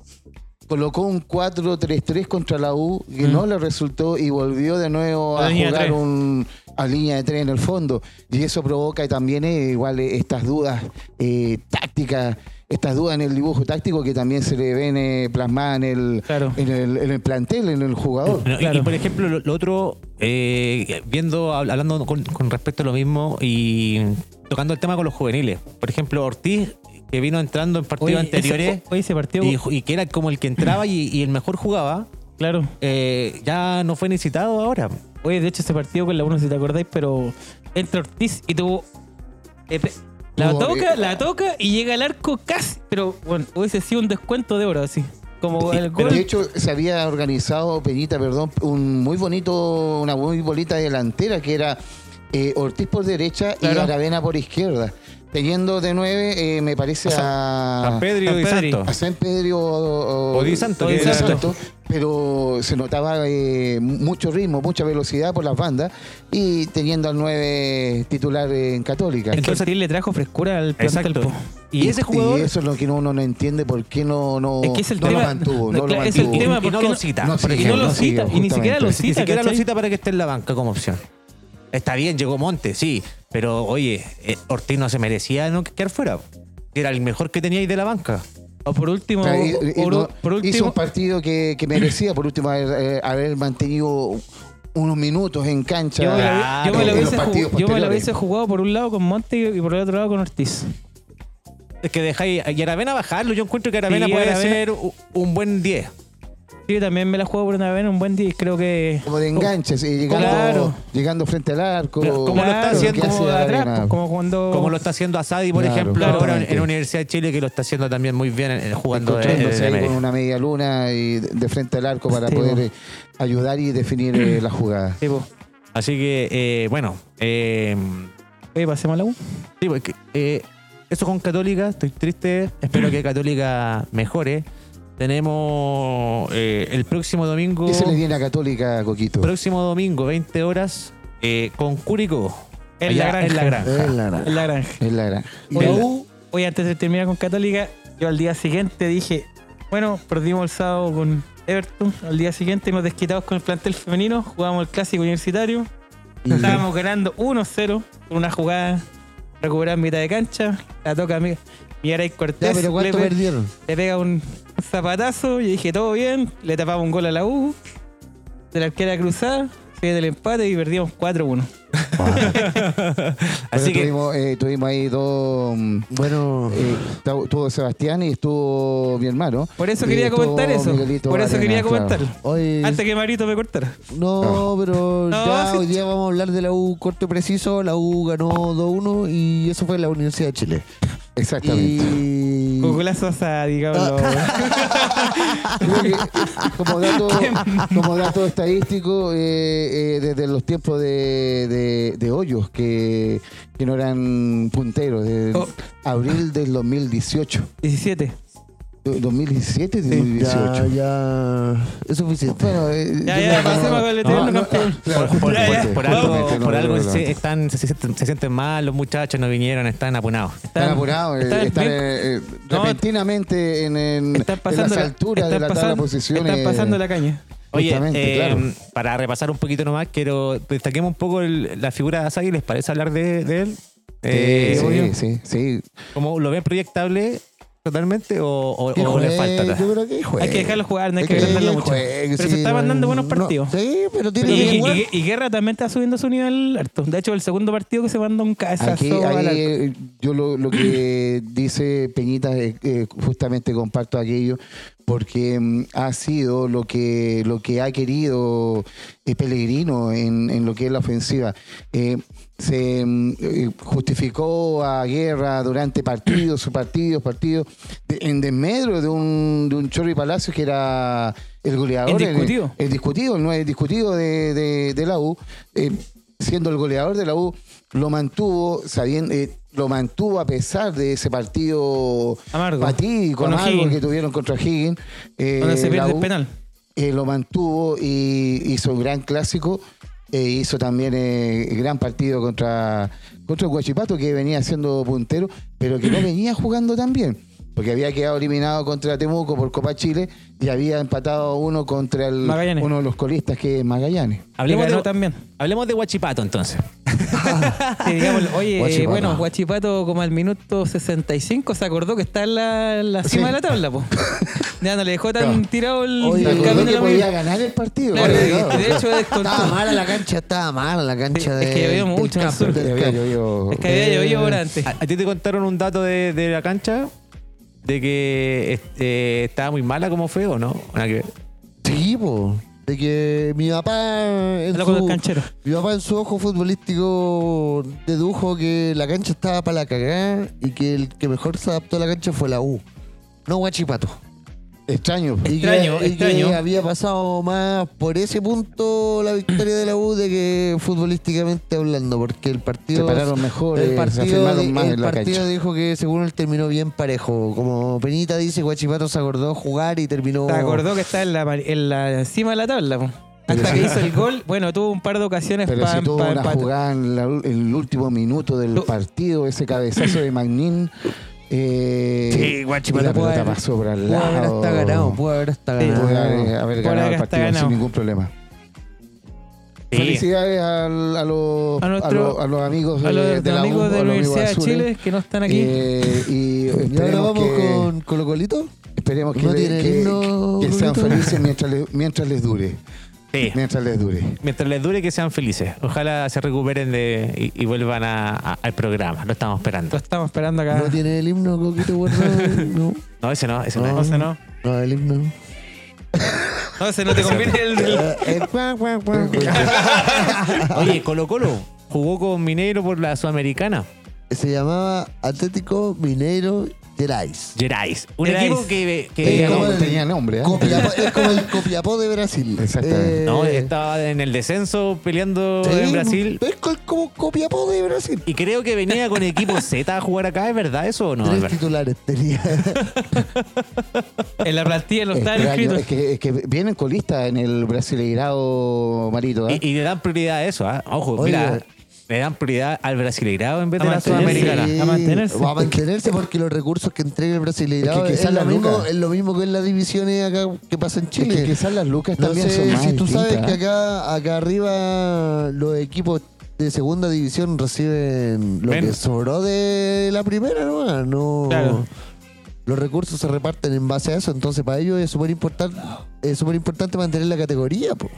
colocó un 4-3-3 contra la U que Mm. no le resultó y volvió de nuevo A jugar tres. un, a línea de 3 en el fondo. Y eso provoca también eh, igual eh, estas dudas eh, tácticas, estas dudas en el dibujo táctico que también se le ven eh, plasmadas en el, Claro. en, el, en el plantel, en el jugador. No, y- Claro. Y, por ejemplo, lo, lo otro, eh, viendo, hab- hablando con, con respecto a lo mismo y tocando el tema con los juveniles. Por ejemplo, Ortiz, que vino entrando en partidos Oye, ese- anteriores oye, ese partido, y, que era como el que entraba y, y el mejor jugaba, claro. eh, ya no fue necesitado ahora. Oye, de hecho, ese partido con la 1, si te acordáis, pero entra Ortiz y tuvo. eh, la toca, eh, la toca y llega al arco casi. Pero bueno, hubiese sido un descuento de oro así. Como el Pero gol. de hecho, se había organizado, Peñita, perdón, un muy bonito, una muy bonita delantera que era eh, Ortiz por derecha Claro. y Aravena por izquierda. Teniendo de nueve, eh, me parece a, San Pedro y. Santos. a San Pedro o, O Di Santo, o Di Santo, pero se notaba eh, mucho ritmo, mucha velocidad por las bandas y teniendo al 9 titular en Católica. el Entonces- Ortiz le trajo frescura al plantel. Y ese jugador. Y eso es lo que uno no entiende por qué no, no, Es que es el no tema- lo mantuvo. no, No, lo es el tema no porque lo no- cita. ejemplo. lo cita, y ni siquiera lo justamente. Ni cita. siquiera lo cita para que esté en la banca como opción. Está bien, llegó Monte, sí. Pero oye, eh, Ortiz no se merecía no quedar fuera. Era el mejor que tenía ahí de la banca. O por último, O sea, y- y- por, no- por hizo último, un partido que, que merecía, por último, haber, eh, haber mantenido unos minutos en cancha. yo me, la, Claro, yo me la hubiese, jugado, yo me la posteriores. hubiese jugado por un lado con Monte y por el otro lado con Ortiz. Es que dejáis y Aravena bajarlo. Yo encuentro que Aravena Sí, puede Aravena- ser un buen 10. Sí, también me la juego por una vez en un buen día y creo que. Como de enganche, sí, llegando, Claro. llegando frente al arco. Claro, como lo está haciendo como atrás, pues, como cuando. Como lo está haciendo Asadi, por Claro, ejemplo, ahora en, la Universidad de Chile, que lo está haciendo también muy bien eh, jugando de, encontrándose de ahí medio. con una media luna y de de frente al arco para Sí, poder po. eh, ayudar y definir eh, la jugada. Sí, po. Así que, eh, bueno, eh, Oye, pasemos a la U. sí, porque, eh, eso con Católica, estoy triste. Espero que Católica mejore. Tenemos eh, el próximo domingo. ¿Qué se le viene a Católica, Coquito? Próximo domingo, 20 horas, eh, con Curicó. En la Allá granja. En la granja. Es la nada. En la granja. Es la gran. Oye, la- U, oye, antes de terminar con Católica, yo al día siguiente dije, bueno, perdimos el sábado con Everton, al día siguiente nos desquitamos con el plantel femenino, jugamos el clásico universitario, estábamos ganando 1-0 con una jugada recuperada en mitad de cancha, la toca a mí. Y ahora hay Ya, Cortés pero ¿cuánto pe- perdieron? le pega un zapatazo. Y dije, todo bien. Le tapaba un gol a la U. De la arquera cruzada. Se del empate y perdimos 4-1. Así que tuvimos, eh, tuvimos ahí dos. mm, Bueno, eh, estuvo estuvo Sebastián y estuvo mi hermano. Por eso Y quería comentar eso. Miguelito Por eso quería claro. hoy. Antes que Marito me cortara. No, pero No, ya sí. hoy día vamos a hablar de la U corto y preciso. La U ganó 2-1 y eso fue en la Universidad de Chile. Exactamente. Y. Golazo a, digámoslo. Creo que, como, dato, como dato estadístico, eh, eh, desde los tiempos de, de, de Hoyos, que, que no eran punteros, de Oh. abril del 2018. 17. 2017, Ya, 2018. ya. Es suficiente. Bueno, eh, Ya, ya, pasemos con el eterno no, no, campeón. por, Ya, ya. algo, se, están, se, sienten, se sienten mal, los muchachos no vinieron, están apunados. Están apurados, eh, están están bien- eh, eh, No, repentinamente en, en- Están en pasando las la- alturas de la tabla de posiciones. Están pasando la caña. Oye, Justamente, eh, claro. para repasar un poquito nomás, quiero destaquemos un poco el- la figura de Asagi, ¿les parece hablar de, de él? Eh, Sí, sí, sí, sí. ¿Cómo lo ven proyectable totalmente o, o- Que o le falta? Yo creo que juegue. Hay que dejarlo jugar, no hay que agrandarlo que mucho. juegue, Pero sí, se está mandando buenos no, partidos. sí, pero tiene Y, que y- jugar. y- y Guerra también está subiendo su nivel harto. De hecho, el segundo partido que se mandó un cabezazo Aquí, ahí, yo lo, lo que dice Peñita eh, justamente comparto aquello porque mm, ha sido lo que lo que ha querido eh, Pellegrino en, en lo que es la ofensiva. Eh, se mm, eh, justificó a Guerra durante partidos, partidos, partidos, en desmedro de un, de un Chorri Palacio que era el goleador. Indiscutido. El, el discutido, el nueve discutido de, de- de la U. eh, siendo el goleador de la U, lo mantuvo, sabiendo, eh, lo mantuvo a pesar de ese partido Amargo. fatídico, Con amargo que tuvieron contra Higgins. Eh, Donde se pierde el penal. lo mantuvo y hizo un gran clásico. E hizo también eh, gran partido contra, contra el Guachipato, que venía siendo puntero, pero que no venía jugando tan bien. Porque había quedado eliminado contra Temuco por Copa Chile y había empatado uno contra el, Magallanes. uno de los colistas, que es Magallanes. Hablemos de, también. hablemos de Huachipato entonces. Sí. Oye, eh, Guachipato. bueno, Guachipato como al minuto 65 se acordó que está en la, en la cima Sí. de la tabla, po. Ya no le dejó tan tirado el, Oye, el camino que podía ganar el partido. Claro, Claro, de hecho. Estaba mala la cancha, estaba mala la cancha de. es que había del mucho en el campo. Es que había Eh, llovido por antes. ¿A, a ti te contaron un dato de, de la cancha? De que este, estaba muy mala como fue o no? Nada que ver. Sí, po. De que mi papá en Habla con el su, canchero. mi papá en su ojo futbolístico dedujo que la cancha estaba para la cagada y que el que mejor se adaptó a la cancha fue la U. No Guachipato. Extraño. Y Extraño, que, y que extraño. había pasado más por ese punto la victoria de la U de que futbolísticamente hablando, porque el Se partido. pararon mejor, el eh, se partido, afirmaron di- más el en la partido cancha. dijo que según él terminó bien parejo. Como Penita dice, Guachipato se acordó jugar y terminó. Se acordó que está en la, en la encima de la tabla, po. Hasta que hizo el gol, bueno, tuvo un par de ocasiones para si tuvo una jugada en, la- en el último minuto del partido, ese cabezazo de Magnín. Eh, Sí, Guachipato la puede pelota haber- pasó por al Pudo haber lado. hasta ganado, pudo haber hasta ganado. Puede haber, haber Puede ganado el partido ganado. sin ningún problema. Sí. Felicidades al- a, los, A a, los, a los amigos de, a los, de la amigos U, de la Universidad de. Chile que no están aquí. Eh, y ahora vamos que, con esperemos que, ¿No le- tiene que- sean felices mientras, les- mientras les dure. Sí. Mientras les dure. Mientras les dure, que sean felices. Ojalá se recuperen de, y, y vuelvan a- a- al programa. Lo estamos Lo esperando. estamos esperando acá. No tiene el himno Coquito guardado. No, No, ese no, ese no. No, ese no. no, el himno. No, ese no te conviene el, el-. Oye, Colo Colo jugó con Mineiro por la Sudamericana. Se llamaba Atlético Mineiro Gerais. Gerais. Un Gerais. equipo que, que como el- tenía nombre, ¿eh? Copiapó- es como el Copiapó de Brasil. Exactamente. Eh, no, estaba en el descenso peleando sí, en Brasil. Es co- como Copiapó de Brasil. Y creo que venía con equipo Z a jugar acá, ¿es verdad eso o no? Tres titulares tenía. en la plantilla no Extraño, inscritos. es, que, es que vienen colistas en el Brasileirado Marito. ¿eh? Y, y le dan prioridad a eso, ¿ah? Ojo, Oye. mira, le dan prioridad al brasileirado en vez A de la mantenerse. sudamericana. Sí. a mantenerse. Va a mantenerse porque los recursos que entrega el Brasileirado Es que es, lo mismo, es lo mismo que en las divisiones acá que pasa en Es Chile. que quizás las lucas No también sé son más si tú sabes que ¿eh? acá, acá arriba los equipos de segunda división reciben lo Ven. que sobró de la primera, ¿no? no Claro. Los recursos se reparten en base a eso, entonces para ellos es súper importante, es súper importante mantener la categoría. po.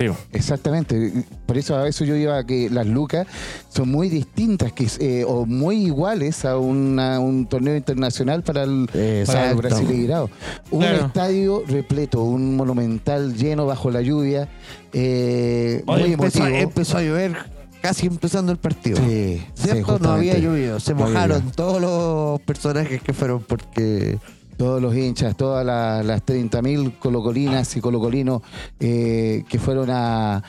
Sí, Exactamente, por eso a eso yo iba a que las lucas son muy distintas que, eh, o muy iguales a una- un torneo internacional para el, para el. Brasil Grado. Un Claro. estadio repleto, un monumental lleno bajo la lluvia, eh, Hoy muy empezó, emotivo. empezó a llover casi empezando el partido. Sí, sí, ¿Cierto? no había llovido. Se mojaron todos los personajes que fueron porque Todos los hinchas, todas las, las 30.000 colocolinas y colocolinos eh, que fueron a,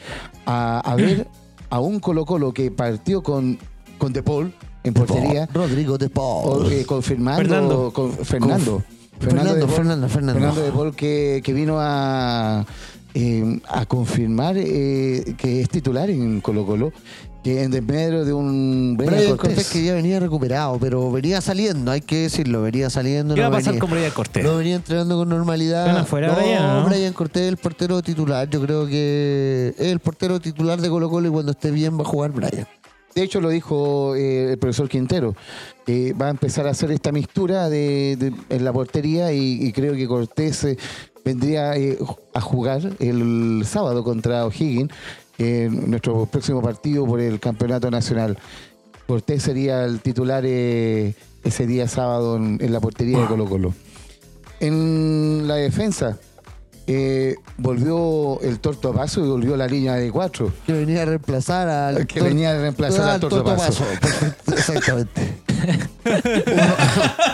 a, a ver a un Colo-Colo que partió con, con De Paul en portería. Rodrigo de O, Paul. eh, confirmando Fernando. con Fernando. Fernando, Paul- Fernando, Fernando. Fernando de Paul que, que vino a, eh, a confirmar eh, que es titular en Colo Colo, que en desmedro de un Brian Brian Cortés. Cortés que ya venía recuperado, pero venía saliendo, hay que decirlo, venía saliendo. ¿Qué va no a pasar venía- con Brian Cortés? No venía entrenando con normalidad. ¿Están afuera, no, Brian, no? Brian Cortés es el portero titular. Yo creo que es el portero titular de Colo Colo y cuando esté bien va a jugar Brian. De hecho, lo dijo eh, el profesor Quintero, va a empezar a hacer esta mixtura de, de- en la portería y, y creo que Cortés eh, vendría eh, a jugar el sábado contra O'Higgins en nuestro próximo partido por el campeonato nacional. Cortés sería el titular eh, ese día sábado en, en la portería de Colo Colo. En la defensa eh, volvió el Torto Paso y volvió la línea de cuatro. Que venía a reemplazar al. Que venía a reemplazar al Torto Paso. Perfecto, Exactamente.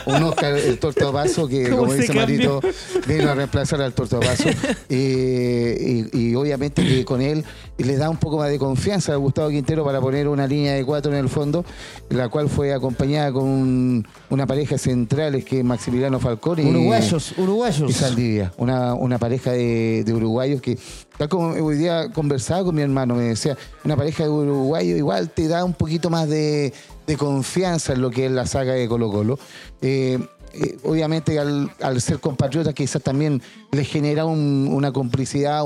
Un Oscar el Torto Vaso que ¿Cómo como dice Marito vino a reemplazar al Torto Vaso Eh, y, y obviamente que con él le da un poco más de confianza a Gustavo Quintero para poner una línea de cuatro en el fondo la cual fue acompañada con un- una pareja centrales que es Maximiliano Falcón y, Uruguayos, y uruguayos. Saldivia. Una, una pareja de, de uruguayos que tal como hoy día conversaba con mi hermano me decía una pareja de uruguayos igual te da un poquito más de, de confianza en lo que es la saga de Colo Colo. Eh, eh, obviamente al, ser compatriotas quizás también les genera un- una complicidad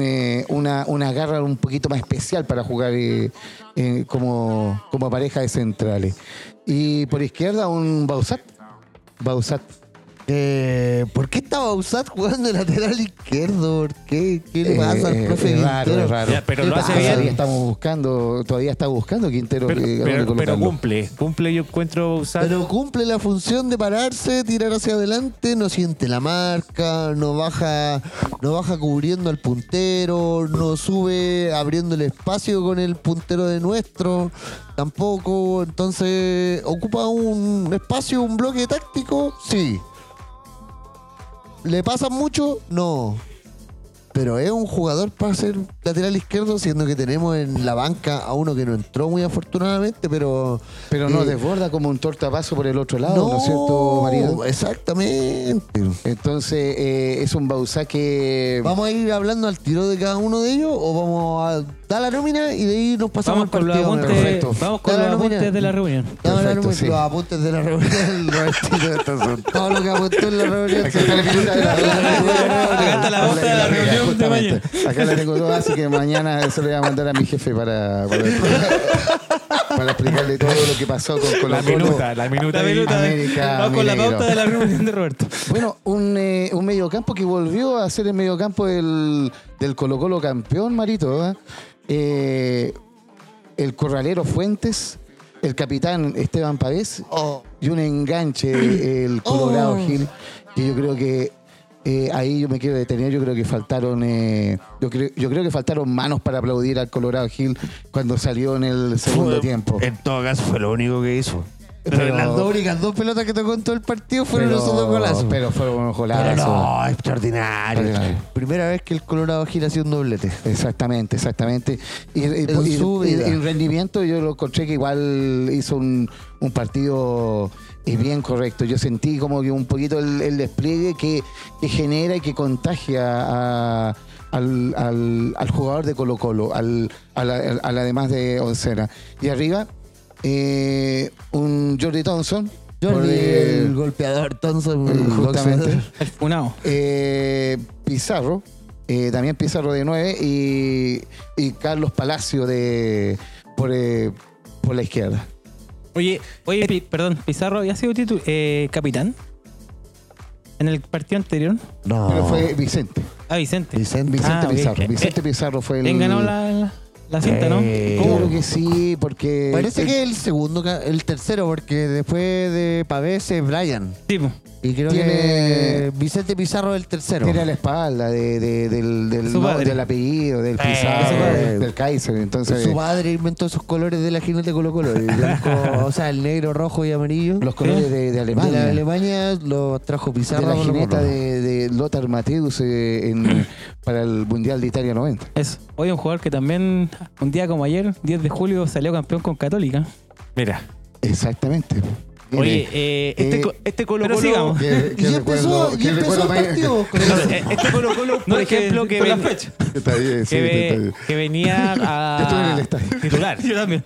eh, una, una garra un poquito más especial para jugar como, como pareja de centrales. Y por izquierda un Bausat. Bausat Eh, ¿Por qué estaba Usat jugando de lateral izquierdo? ¿Por qué? ¿Qué le pasa al Eh, profe es raro, Quintero? es raro. Ya, pero ¿Qué lo hace pasa? bien. Todavía estamos buscando, todavía está buscando Quintero Pero, que- cumple, cumple yo encuentro usar. Pero cumple la función de pararse, tirar hacia adelante, no siente la marca, no baja, no baja cubriendo al puntero, no sube abriendo el espacio con el puntero de nuestro, tampoco. Entonces, ocupa un espacio, un bloque táctico, sí. ¿Le pasa mucho? No. Pero es un jugador para ser lateral izquierdo, siendo que tenemos en la banca a uno que no entró muy afortunadamente, pero. Pero no eh, desborda como un tortapaso por el otro lado, ¿no, es cierto, marido? Exactamente. Entonces eh, es un Bausá que... ¿Vamos a ir hablando al tiro de cada uno de ellos o vamos a dar la nómina y de ahí nos pasamos Vamos con al partido? apuntes, Perfecto. vamos con los apuntes de la reunión. La Perfecto, nómina, sí. Los apuntes de la reunión. Todo lo que apuntó en la reunión. Acá está la la la la reunión Justamente. mañana. Acá la tengo todo, así que mañana se lo voy a mandar a mi jefe para, para, para explicarle todo lo que pasó con Colo la minuta, la minuta. La minuta de- América, Vamos con la pauta de la reunión de Roberto. Bueno, un, eh, un mediocampo que volvió a ser el mediocampo del, del Colo Colo campeón, Marito. ¿ah? Eh, el corralero Fuentes, el capitán Esteban Pavés Oh, y un enganche el Colorado Oh. Gil, que yo creo que eh, ahí yo me quiero detener, yo creo que faltaron eh, yo, creo, yo creo que faltaron manos para aplaudir al Colorado Gil cuando salió en el segundo fue- tiempo. En todo caso fue lo único que hizo. Pero- Pero las dos únicas dos pelotas que tocó en todo el partido fueron Pero- esos dos golazos. Pero fueron unos golazos. no, extraordinario. Extraordinario. Primera vez que el Colorado gira hacia un doblete. Exactamente, exactamente. Y, y- en rendimiento yo lo encontré que igual hizo un, un partido eh, bien correcto. Yo sentí como que un poquito el, el despliegue que, que genera y que contagia a- al, al- al jugador de Colo Colo, al, al, al- al además de Oncena. Y arriba, eh, un Jordi Thompson. Jordi, eh, el golpeador Thompson, el justamente. eh, Pizarro, eh, Damián Pizarro de 9 y, y Carlos Palacio de por, eh, por la izquierda. Oye, Oye, Pi- perdón, Pizarro había sido titu- eh, capitán en el partido anterior. No. Pero fue Vicente. Ah, Vicente. Vicente. Vicente Ah, ok. Pizarro. Eh, Vicente Pizarro fue el. ¿Quién ganó la, la, la cinta, no? Eh, Yo creo que sí, porque. Parece que el segundo, ca- el tercero, porque después de Pavés es Brian. Sí, po. Y creo Tiene- que Vicente Pizarro es el tercero. Tiene la espalda de, de- del, del, Su no, padre. del apellido, del Pizarro, padre. del, del Kaiser. Entonces, Su padre inventó esos colores de la jinete Colo Colo. El blanco, o sea, el negro, rojo y amarillo. los colores de, de de Alemania. la Alemania los trajo de Pizarro. la a Colo jineta de, de Lothar Matthäus eh, en- para el Mundial de Italia 90. Eso. Hoy un jugador que también, un día como ayer, 10 de julio, salió campeón con Católica. mira. Exactamente. Oye, eh, este, Eh, co- este Colo Colo. sigamos. ¿Qué- Y qué ya empezó, recuerdo- y qué empezó recuerdo el partido. con eh, este Colo Colo, por No, ejemplo, que, por la ven- fecha. Está bien, sí, que, ve- está bien. que venía a titular. Yo también.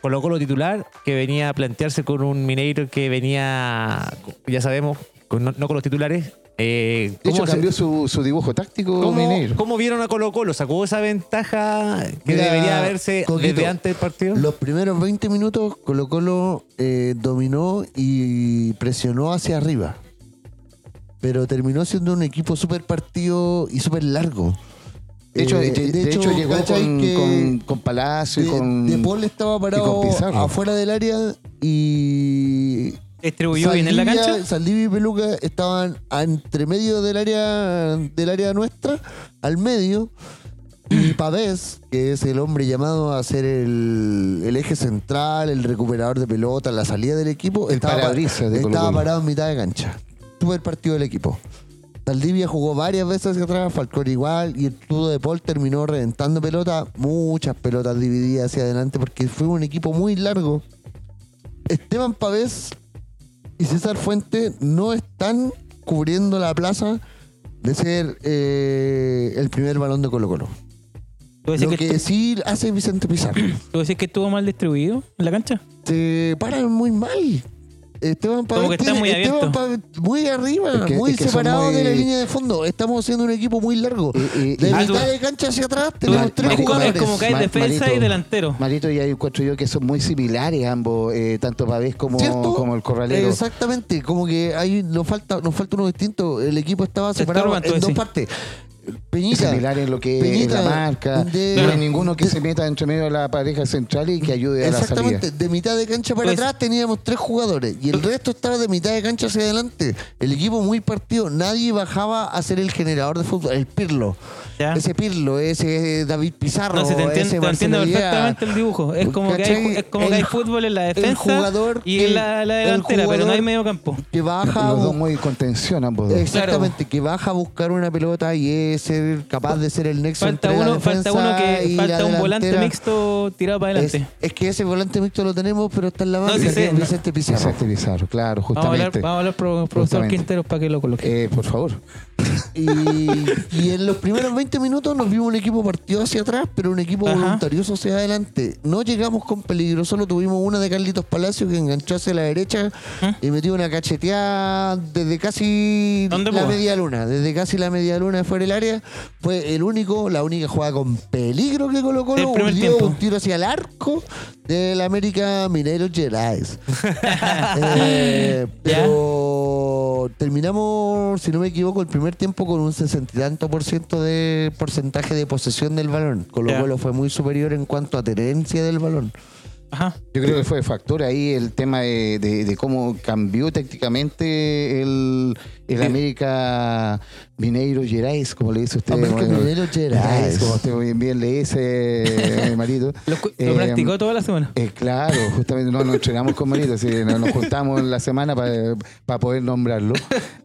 Colo Colo titular, que venía a plantearse con un Mineiro que venía, ya sabemos, con- no, no con los titulares. Eh, De hecho, ¿cómo se- cambió su, su dibujo táctico ¿Cómo, Mineiro. cómo vieron a Colo Colo? ¿Sacó esa ventaja que Mira, debería haberse Coquito, desde antes del partido? Los primeros 20 minutos Colo Colo eh, dominó y presionó hacia arriba. Pero terminó siendo un equipo súper partido y súper largo. De hecho, Eh, de, de hecho, llegó ¿cachai con, que con, con Palacio y de, con. De Paul estaba parado afuera del área y Distribuyó bien en la Saldivia- cancha. Saldivia y Peluca estaban entre medio del área del área nuestra, al medio. Y Pavés, que es el hombre llamado a ser el, el eje central, el recuperador de pelota, la salida del equipo, El estaba, pa- parabrisas de estaba Colo-Colo. parado en mitad de cancha. Tuvo el partido del equipo. Saldivia jugó varias veces hacia atrás, Falcón igual, y el tudo de Paul terminó reventando pelota, muchas pelotas divididas hacia adelante, porque fue un equipo muy largo. Esteban Pavés y César Fuente no están cubriendo la plaza de ser eh, el primer balón de Colo Colo. ¿Tú decís Lo que, que sí hace Vicente Pizarro. tú decís que estuvo mal distribuido en la cancha? Se paran muy mal. Esteban Pavés que está tiene- muy Esteban. Pavés muy arriba, Es que- muy es que son separado muy- de la línea de fondo. Estamos haciendo un equipo muy largo. Y- y- de y- Ah, mitad tú- de cancha hacia atrás tenemos Mal- tres es jugadores. como que hay defensa Marito. y delantero. Marito, y ahí encuentro yo que son muy similares ambos, eh, tanto Pavés como, ¿Cierto? como el Corralero. Exactamente, como que hay nos falta nos falta uno distinto. El equipo estaba Se separado estorban, en dos decís. partes. Peñita, similares en lo que es Peñita, la marca. de- no hay ninguno que de- se meta entre medio de la pareja central y que ayude a la Exactamente, salida. de mitad de cancha para Pues- atrás teníamos tres jugadores y el resto estaba de mitad de cancha hacia adelante. El equipo muy partido, nadie bajaba a ser el generador de fútbol, el Pirlo. ¿Ya? Ese Pirlo, ese David Pizarro, No, si te entiendo, ese te entiendo perfectamente el dibujo. Es como, que hay, como que hay El- fútbol en la el defensa jugador y en la, la el delantera, pero no hay medio campo. que baja Los dos muy contención, ambos dos. Exactamente, que baja a buscar una pelota y es ser capaz de ser el nexo Falta entre la uno, falta uno que y falta la un volante mixto tirado para Es, adelante. es que ese volante mixto lo tenemos, pero está en la banca, sí que sé, es no. Vicente Pizarro. Vicente Pizarro, claro, Vamos a hablar, justamente. vamos a hablar pro- profesor Justamente. Quinteros para que lo coloque. Eh, por favor. Y, y en los primeros 20 minutos nos vimos un equipo partido hacia atrás, pero un equipo Ajá. voluntarioso hacia adelante. No llegamos con peligro, solo tuvimos una de Carlitos Palacio que enganchó hacia la derecha Ajá. y metió una cacheteada desde casi ¿Dónde la media luna. Desde casi la media luna fuera del área. Fue el único, la única jugada con peligro que colocó. Un tiro hacia el arco del América Mineiro Gerais. Eh, pero terminamos, si no me equivoco, el primer tiempo con un sesenta y tanto por ciento de porcentaje de posesión del balón. Colo Ya. Colo fue muy superior en cuanto a tenencia del balón. Ajá. Yo creo que fue factor ahí el tema de, de- de cómo cambió tácticamente el, el América Mineiro Gerais, como le dice usted. América bueno, Mineiro Gerais. Como usted muy bien le dice, eh. Lo, cu- lo Eh, practicó toda la semana. eh, claro, justamente no nos entrenamos con Marito, así nos, nos juntamos en la semana para poder nombrarlo.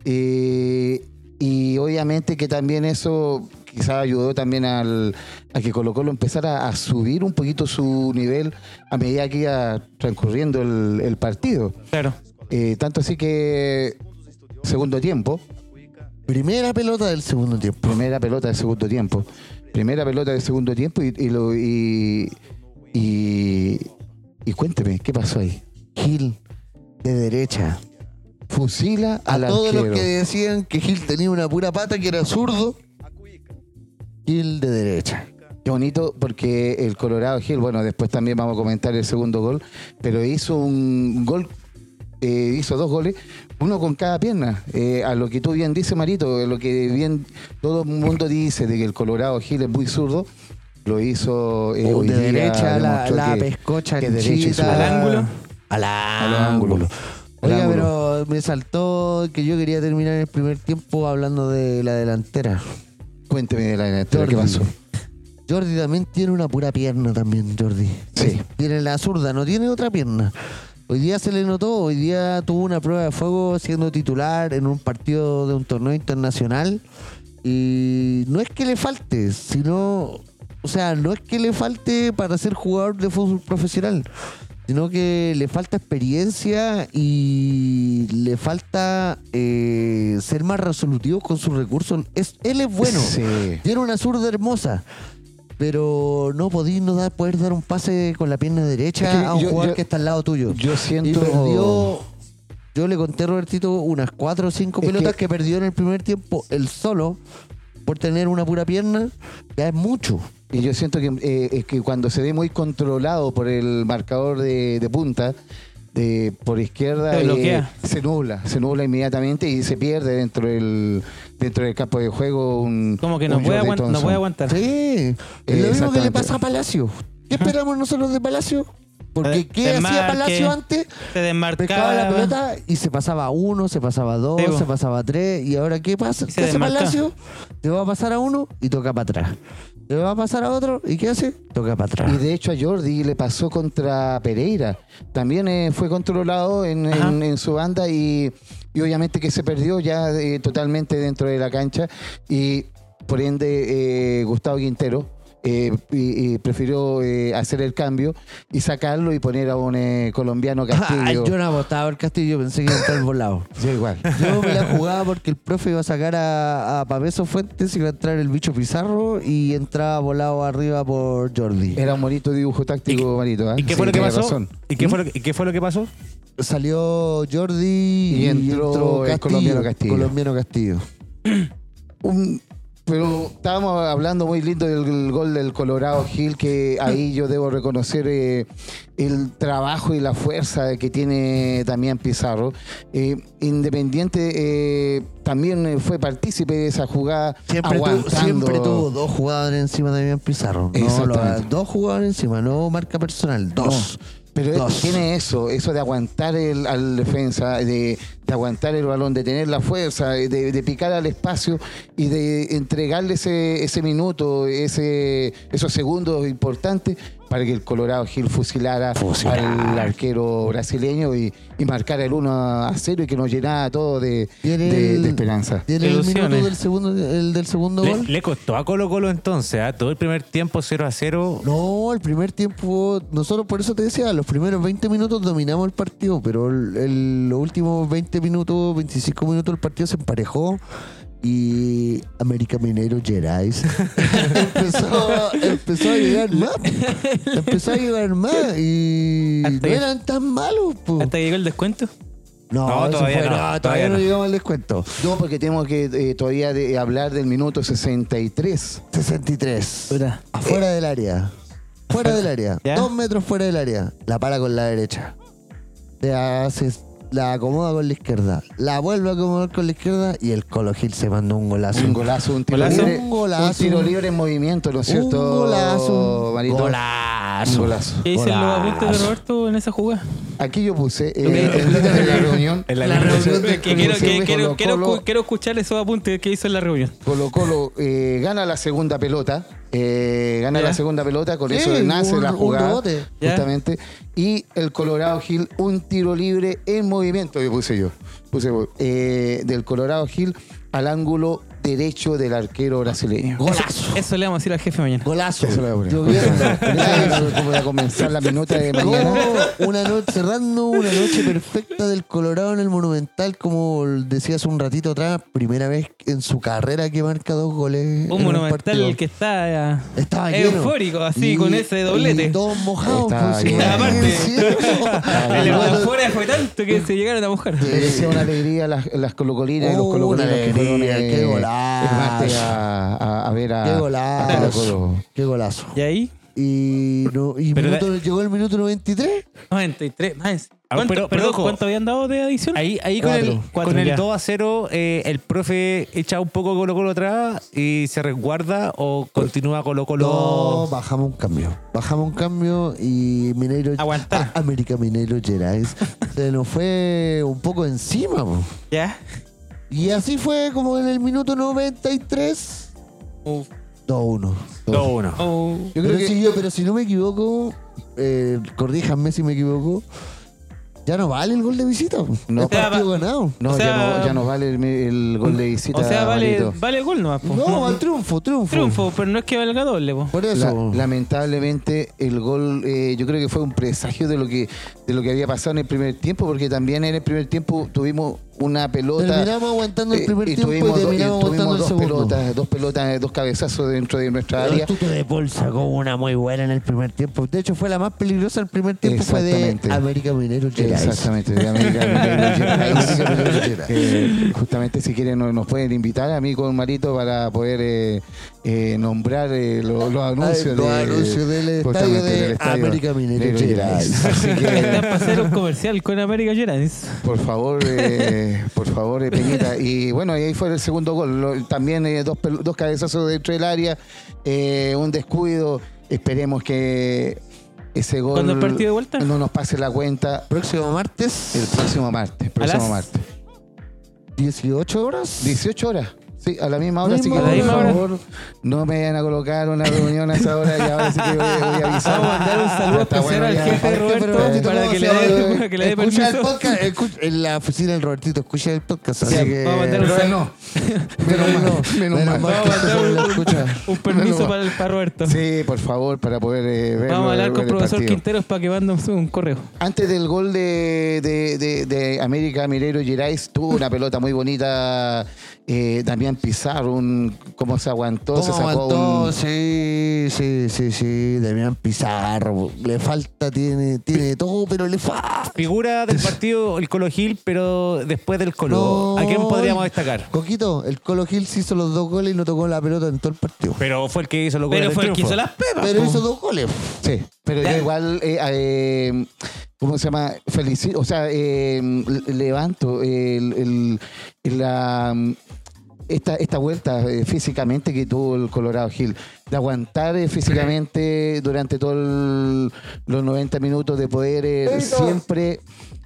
Y, y obviamente que también eso quizás ayudó también al, a que Colo Colo empezara a subir un poquito su nivel a medida que iba transcurriendo el, el partido. Claro. Eh, tanto así que segundo tiempo, Primera pelota del segundo tiempo. primera pelota del segundo tiempo, primera pelota del segundo tiempo y, y lo y, y, y cuénteme, ¿qué pasó ahí? Gil de derecha. Fusila A al todos los que decían que Gil tenía una pura pata, que era zurdo, Gil de derecha. Qué bonito porque el Colorado Gil, bueno, después también vamos a comentar el segundo gol, pero hizo un gol, eh, hizo dos goles, uno con cada pierna. Eh, a lo que tú bien dices, Marito, lo que bien todo el mundo dice de que el Colorado Gil es muy zurdo, lo hizo eh, Uh, hoy de día, derecha la, demostró la que- pescocha que zurdo. ¿Al ángulo? Al ángulo. Oiga, pero me saltó que yo quería terminar el primer tiempo hablando de la delantera. Cuénteme de la ¿qué Jordi. pasó? Jordi también tiene una pura pierna también, Jordi. Sí. Tiene la zurda, no tiene otra pierna. Hoy día se le notó, hoy día tuvo una prueba de fuego siendo titular en un partido de un torneo internacional. Y no es que le falte, sino, o sea, no es que le falte para ser jugador de fútbol profesional, sino que le falta experiencia y le falta eh, ser más resolutivo con sus recursos. Es, él es bueno. Sí. Tiene una zurda hermosa. Pero no podís no dar, poder dar un pase con la pierna derecha Es que a un yo- jugador yo- que está al lado tuyo. Yo Y siento... perdió. Yo le conté a Robertito unas cuatro o cinco pelotas que- que... perdió en el primer tiempo él solo por tener una pura pierna. Ya es mucho. Y yo siento que, eh, es que cuando se ve muy controlado por el marcador de, de punta, de, por izquierda, Se eh, se nubla, se nubla inmediatamente y se pierde dentro del, dentro del campo de juego un. Como que no un puede, aguant- no puede aguantar. Sí. Es lo mismo que le pasa a Palacio. ¿Qué esperamos nosotros de Palacio? Porque Eh, ¿qué hacía Palacio antes? Se desmarcaba. la pelota y se pasaba a uno, se pasaba a dos, se pasaba a tres. ¿Y ahora qué pasa? ¿Qué hace. Palacio? Te va a pasar a uno y toca para atrás. Te va a pasar a otro y ¿qué hace? Toca para atrás. Y de hecho a Jordi le pasó contra Pereira. También eh, fue controlado en- en su banda y, y obviamente que se perdió ya eh, totalmente dentro de la cancha. Y por ende eh, Gustavo Quintero eh, y- y prefirió eh, hacer el cambio y sacarlo y poner a un eh, colombiano Ay, Castillo. yo no apostaba al Castillo, pensé que iba a entrar volado. Yo igual. Yo me la jugaba porque el profe iba a sacar a, a Paveso Fuentes, iba a entrar el bicho Pizarro y entraba volado arriba por Jordi. Era un bonito dibujo táctico, Marito. ¿ah? ¿Y qué fue lo que tiene pasó? ¿Y qué, fue lo que, y que pasó? Salió Jordi Y entró el colombiano Castillo. Colombiano Castillo. Un- pero estábamos hablando muy lindo del gol del Colorado Gil, que ahí yo debo reconocer eh, el trabajo y la fuerza que tiene Damián Pizarro. Eh, Independiente eh, también eh, fue partícipe de esa jugada. Siempre, tuvo, siempre tuvo dos jugadores encima de Damián Pizarro. No, dos jugadores encima, no marca personal, dos. Pero él Dos. tiene eso, eso de aguantar el, al defensa, de, de aguantar el balón, de tener la fuerza, de, de picar al espacio y de entregarle ese, ese minuto, ese, esos segundos importantes para que el Colorado Gil fusilara al arquero brasileño y, y marcara el 1 a 0 y que nos llenara todo de, Tiene de- el- de esperanza. Tiene el Ilusiones. minuto del segundo, el del segundo Le, gol. le costó a Colo Colo entonces, ¿ah? todo el primer tiempo 0 a 0. No, el primer tiempo, nosotros por eso te decía, los primeros 20 minutos dominamos el partido, pero el- el- los últimos 20 minutos, 25 minutos el partido se emparejó y América Minero Gerais empezó, empezó a llegar más. Empezó a llegar más y no eran tan malos. po. Hasta que llegó el descuento. No, No, todavía fue- no, todavía, todavía no no. llegamos al descuento. No, porque tenemos que eh, todavía de hablar del minuto 63. 63. Puta. Afuera del área. Fuera del área. ¿Ya? Dos metros fuera del área. La para con la derecha. Le hace- la acomoda con la izquierda. La vuelve a acomodar con la izquierda y el Colo Gil se mandó un golazo. Un golazo, un tiro, Golazo. Libre, Un golazo. un tiro libre en movimiento, ¿no es cierto? Un golazo. Marito? Golazo. Un golazo. ¿Qué dicen los apuntes de Roberto en esa jugada? Aquí yo puse eh, líder de la reunión. En la, La reunión. reunión de- que quiero, que- Colo quiero, quiero, Colo. escu- quiero escuchar esos apuntes que hizo en la reunión. Colo Colo eh, gana la segunda pelota. eh, gana Ya. la segunda pelota, con eso nace un- la jugada. Justamente. Y el Colorado Gil, un tiro libre en movimiento, que puse yo. Puse eh, del Colorado Gil al ángulo derecho del arquero brasileño. Golazo. Eso le vamos a decir al jefe mañana. Golazo. Eso lo voy a poner. Como a comenzar la minuta de mañana. Una noche, cerrando una noche perfecta del Colorado en el Monumental, como decía hace un ratito atrás, primera vez en su carrera que marca dos goles. en Un monumental partido. que está eh, Estaba eufórico, así, Y- con ese doblete. Y todos mojados. Estaba pues. Aparte. El afuera fue tanto que se llegaron a mojar. Me decía una alegría las, las colocolinas y los Oh, colocolinos que fueron alegría, eh, qué golazo. Golazo. a, a- a ver a, Qué a golazo. Qué golazo. Y ahí, Y, no, y Pero minuto- llegó el minuto 93. 93. Más. Ah, ¿Cuánto, pero- pero ojo. ¿Cuánto habían dado de adición? Ahí, ahí con, el, Cuatro. Con el ya. 2 a 0, eh, el profe echa un poco Colo Colo atrás y se resguarda o continúa Colo No, Colo. bajamos un cambio. Bajamos un cambio y Mineiro. Aguantar. Ah, América Mineiro Gerais. se nos fue un poco encima. Ya. Y así fue como en el minuto 93. Uf. 2-1. 2-1. Oh. Yo pero, creo que si yo, pero si no me equivoco, eh, corríjanme si me equivoco, ya no vale el gol de visita. No. partido ganado. no, O sea, ya no, ya no vale el, el gol de visita. O sea, vale, vale el gol nomás. po. No, al triunfo, triunfo. Triunfo, pero no es que valga doble. po. Por eso. La- lamentablemente el gol eh, yo creo que fue un presagio de lo que de lo que había pasado en el primer tiempo porque también en el primer tiempo tuvimos una pelota terminamos aguantando el eh, primer y tiempo y tuvimos, do- y terminamos aguantando el dos segundo. pelotas dos pelotas dos cabezazos dentro de nuestra El área Tuto de Paul sacó una muy buena en el primer tiempo. De hecho, fue la más peligrosa el primer tiempo. Fue de. América Minero Gerais. Exactamente, de América Gerais. Eh, justamente si quieren nos, nos pueden invitar a mí con Marito para poder eh, eh, nombrar eh, lo- los anuncios, los de- anuncios del justamente estadio de del estadio América Gerais. Así Está que para hacer un comercial con América Gerais. por favor, eh, por favor, eh, Peñita. Y bueno, y ahí fue el segundo gol. Lo- también eh, dos, dos cabezazos dentro del área, eh, un descuido. Esperemos que ese gol ¿Cuándo el partido de vuelta? no nos pase la cuenta Próximo martes, el próximo martes. Próximo martes. 18 horas. 18 horas. Sí, a la misma hora, así que por hora. favor no me vayan a colocar una reunión a esa hora y ahora sí que voy, voy a avisar. Vamos a mandar un saludo especial bueno al jefe Roberto para ¿cómo que le dé, para que le dé Escucha el permiso. podcast, escucha- en la oficina del Robertito, escucha el podcast. Así Ya, que. vamos a mandar un saludo. no. Menos mal, Vamos a mandar un- permiso para el para Roberto. Sí, por favor, para poder eh, verlo, Vamos a hablar con el profesor. Quinteros para que mande un, correo. Antes del gol de, de- de- de América Mineiro Gerais, tuvo una pelota muy bonita. Eh, Damián Pizarro, un, cómo se aguantó, se ¿Cómo sacó aguantó? un- Sí, sí, sí, sí. Damián Pizarro. Le falta, tiene, tiene todo, pero le falta. Figura del partido el Colo Gil, pero después del Colo. No. ¿A quién podríamos destacar? Coquito, el Colo Gil se hizo los dos goles y no tocó la pelota en todo el partido. Pero fue el que hizo los goles Pero fue el que hizo las pepas. Pero hizo dos goles. Sí, pero yo igual, eh, eh, ¿cómo se llama? Felicito, o sea, eh, le- levanto el, el- el- la, esta, esta vuelta eh, físicamente que tuvo el Colorado Hill, de aguantar eh, físicamente durante todos los 90 minutos, de poder eh, siempre,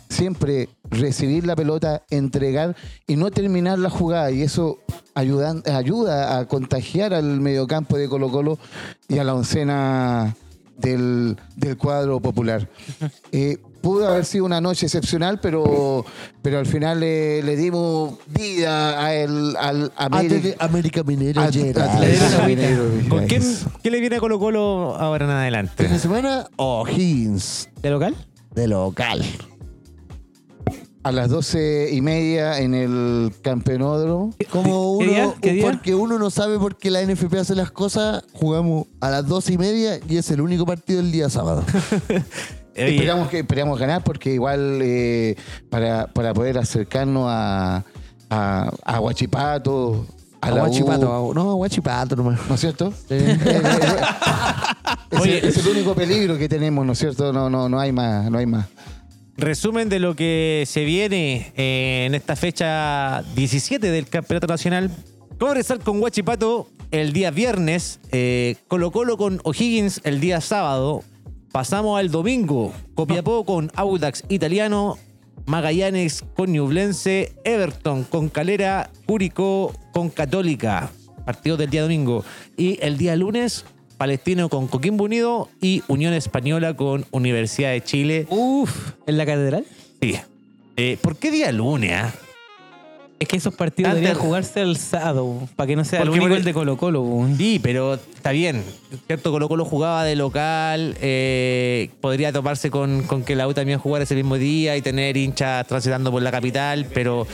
siempre recibir la pelota, entregar y no terminar la jugada. Y eso ayudan, ayuda a contagiar al mediocampo de Colo Colo y a la oncena del, del cuadro popular. Pudo haber sido una noche excepcional, pero, pero al final le, le dimos vida a el, al América. América Minero At- Gerais. Atlético Mineiro ¿Con quién, Gerais. qué le viene a Colo Colo ahora en adelante? Fin de semana, O'Higgins, ¿De local? de local. A las doce y media en el campeonódromo. Como ¿Qué uno, día? ¿Qué día? porque uno no sabe por qué la NFP hace las cosas, jugamos a las dos y media y es el único partido del día sábado. Esperamos que esperamos ganar porque igual eh, para, para poder acercarnos a, a, a Huachipato, a, Guachipato, no, a Guachipato nomás. ¿no es cierto? Eh, el, es el único peligro que tenemos, ¿no es cierto? No, no, no hay más, no hay más. Resumen de lo que se viene eh, en esta fecha 17 del Campeonato Nacional. Cobresal con Huachipato el día viernes, eh, Colo Colo con O'Higgins el día sábado. Pasamos al domingo, Copiapó con Audax Italiano, Magallanes con Ñublense, Everton con Calera, Curicó con Católica. Partidos del día domingo. Y el día lunes, Palestino con Coquimbo Unido y Unión Española con Universidad de Chile. Uf, ¿en la catedral? Sí. Eh, ¿Por qué día lunes? ah? Es que esos partidos Antes- deberían jugarse el sábado, para que no sea el único el de Colo Colo. Sí, pero está bien. Cierto, Colo Colo jugaba de local. eh, podría toparse con, con que la U también jugara ese mismo día y tener hinchas transitando por la capital, pero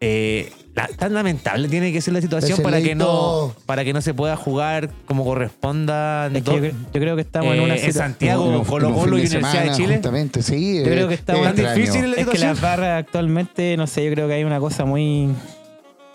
eh, la- tan lamentable tiene que ser la situación Ese para que no para que no se pueda jugar como corresponda. Es que yo, cre- yo creo que estamos en eh, una en. Santiago, un- Colo Colo y Universidad de Chile. Justamente, sí. Yo creo que está es tan difícil la Es que las barras actualmente, no sé, yo creo que hay una cosa muy.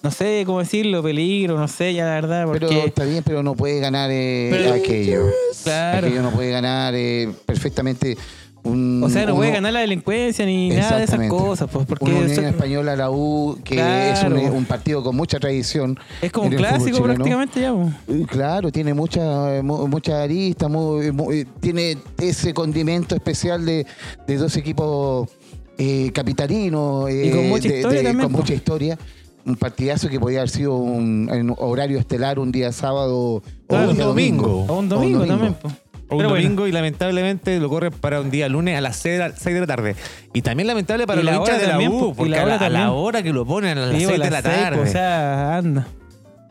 no sé cómo decirlo, peligro, no sé, ya la verdad, Pero está bien, pero no puede ganar eh, Pero- aquello. claro. Aquello no puede ganar eh, perfectamente un. O sea, no puede ganar la delincuencia ni nada de esas cosas, pues, porque Una Unión Española, la U, que Claro. es un, un partido con mucha tradición. es como un clásico prácticamente ya. pues. Eh, Claro, tiene mucha, mu- mucha arista, eh, tiene ese condimento especial de, de dos equipos eh, capitalinos. Y con eh, mucha de- historia de- también, Con po. mucha historia. Un partidazo que podía haber sido un, en horario estelar un día sábado Claro, o un día domingo. O un domingo, también. pues. O un Pero bueno. domingo y lamentablemente lo corren para un día lunes a las 6 de la, 6 de la tarde. Y también lamentable para Y los la hinchas hora de la U, y porque la a, la, hora a la también. hora que lo ponen, a las Sí, 6 a de la seis, tarde. pues, o sea, anda.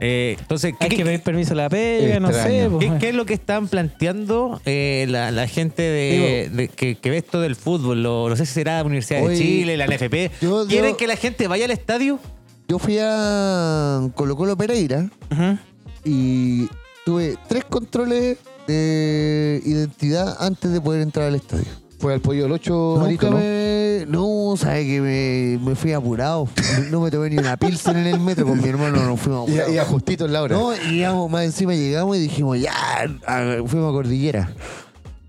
Eh, entonces, ¿qué, Hay que pedir permiso a la pega, no sé. Pues. qué- qué es lo que están planteando eh, la, la gente de, de- que, que ve esto del fútbol? Lo- no sé si será la Universidad de Chile, la NFP. yo- ¿Quieren yo- que la gente vaya al estadio? Yo fui a Colo Colo Pereira y tuve tres controles de identidad antes de poder entrar al estadio. Fue al pollo del 8, Marito, ¿no? me... No, sabes que me, me fui apurado. No me tomé ni una pilsen en el metro con mi hermano, nos fuimos Y, apurados. y a justito en la hora. No, y llegamos, más encima llegamos y dijimos, ya, a- fuimos a Cordillera.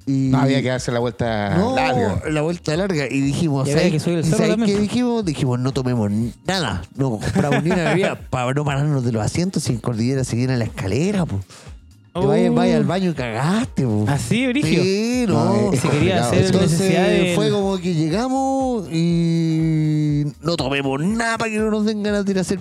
Y No, había que darse la vuelta no, larga. la vuelta larga. Y dijimos, Y ¿sabes- que subir el y cerro ¿sabes qué dijimos? Dijimos, no tomemos nada. No compramos ni una bebida para no pararnos de los asientos si en Cordillera se viene la escalera, po. Te vayas, Oh. vayas al baño y cagaste, po. Así, Brigio. Sí, no. Quería hacer Entonces fue como que llegamos y no tomemos nada para que no nos den ganas de ir a hacer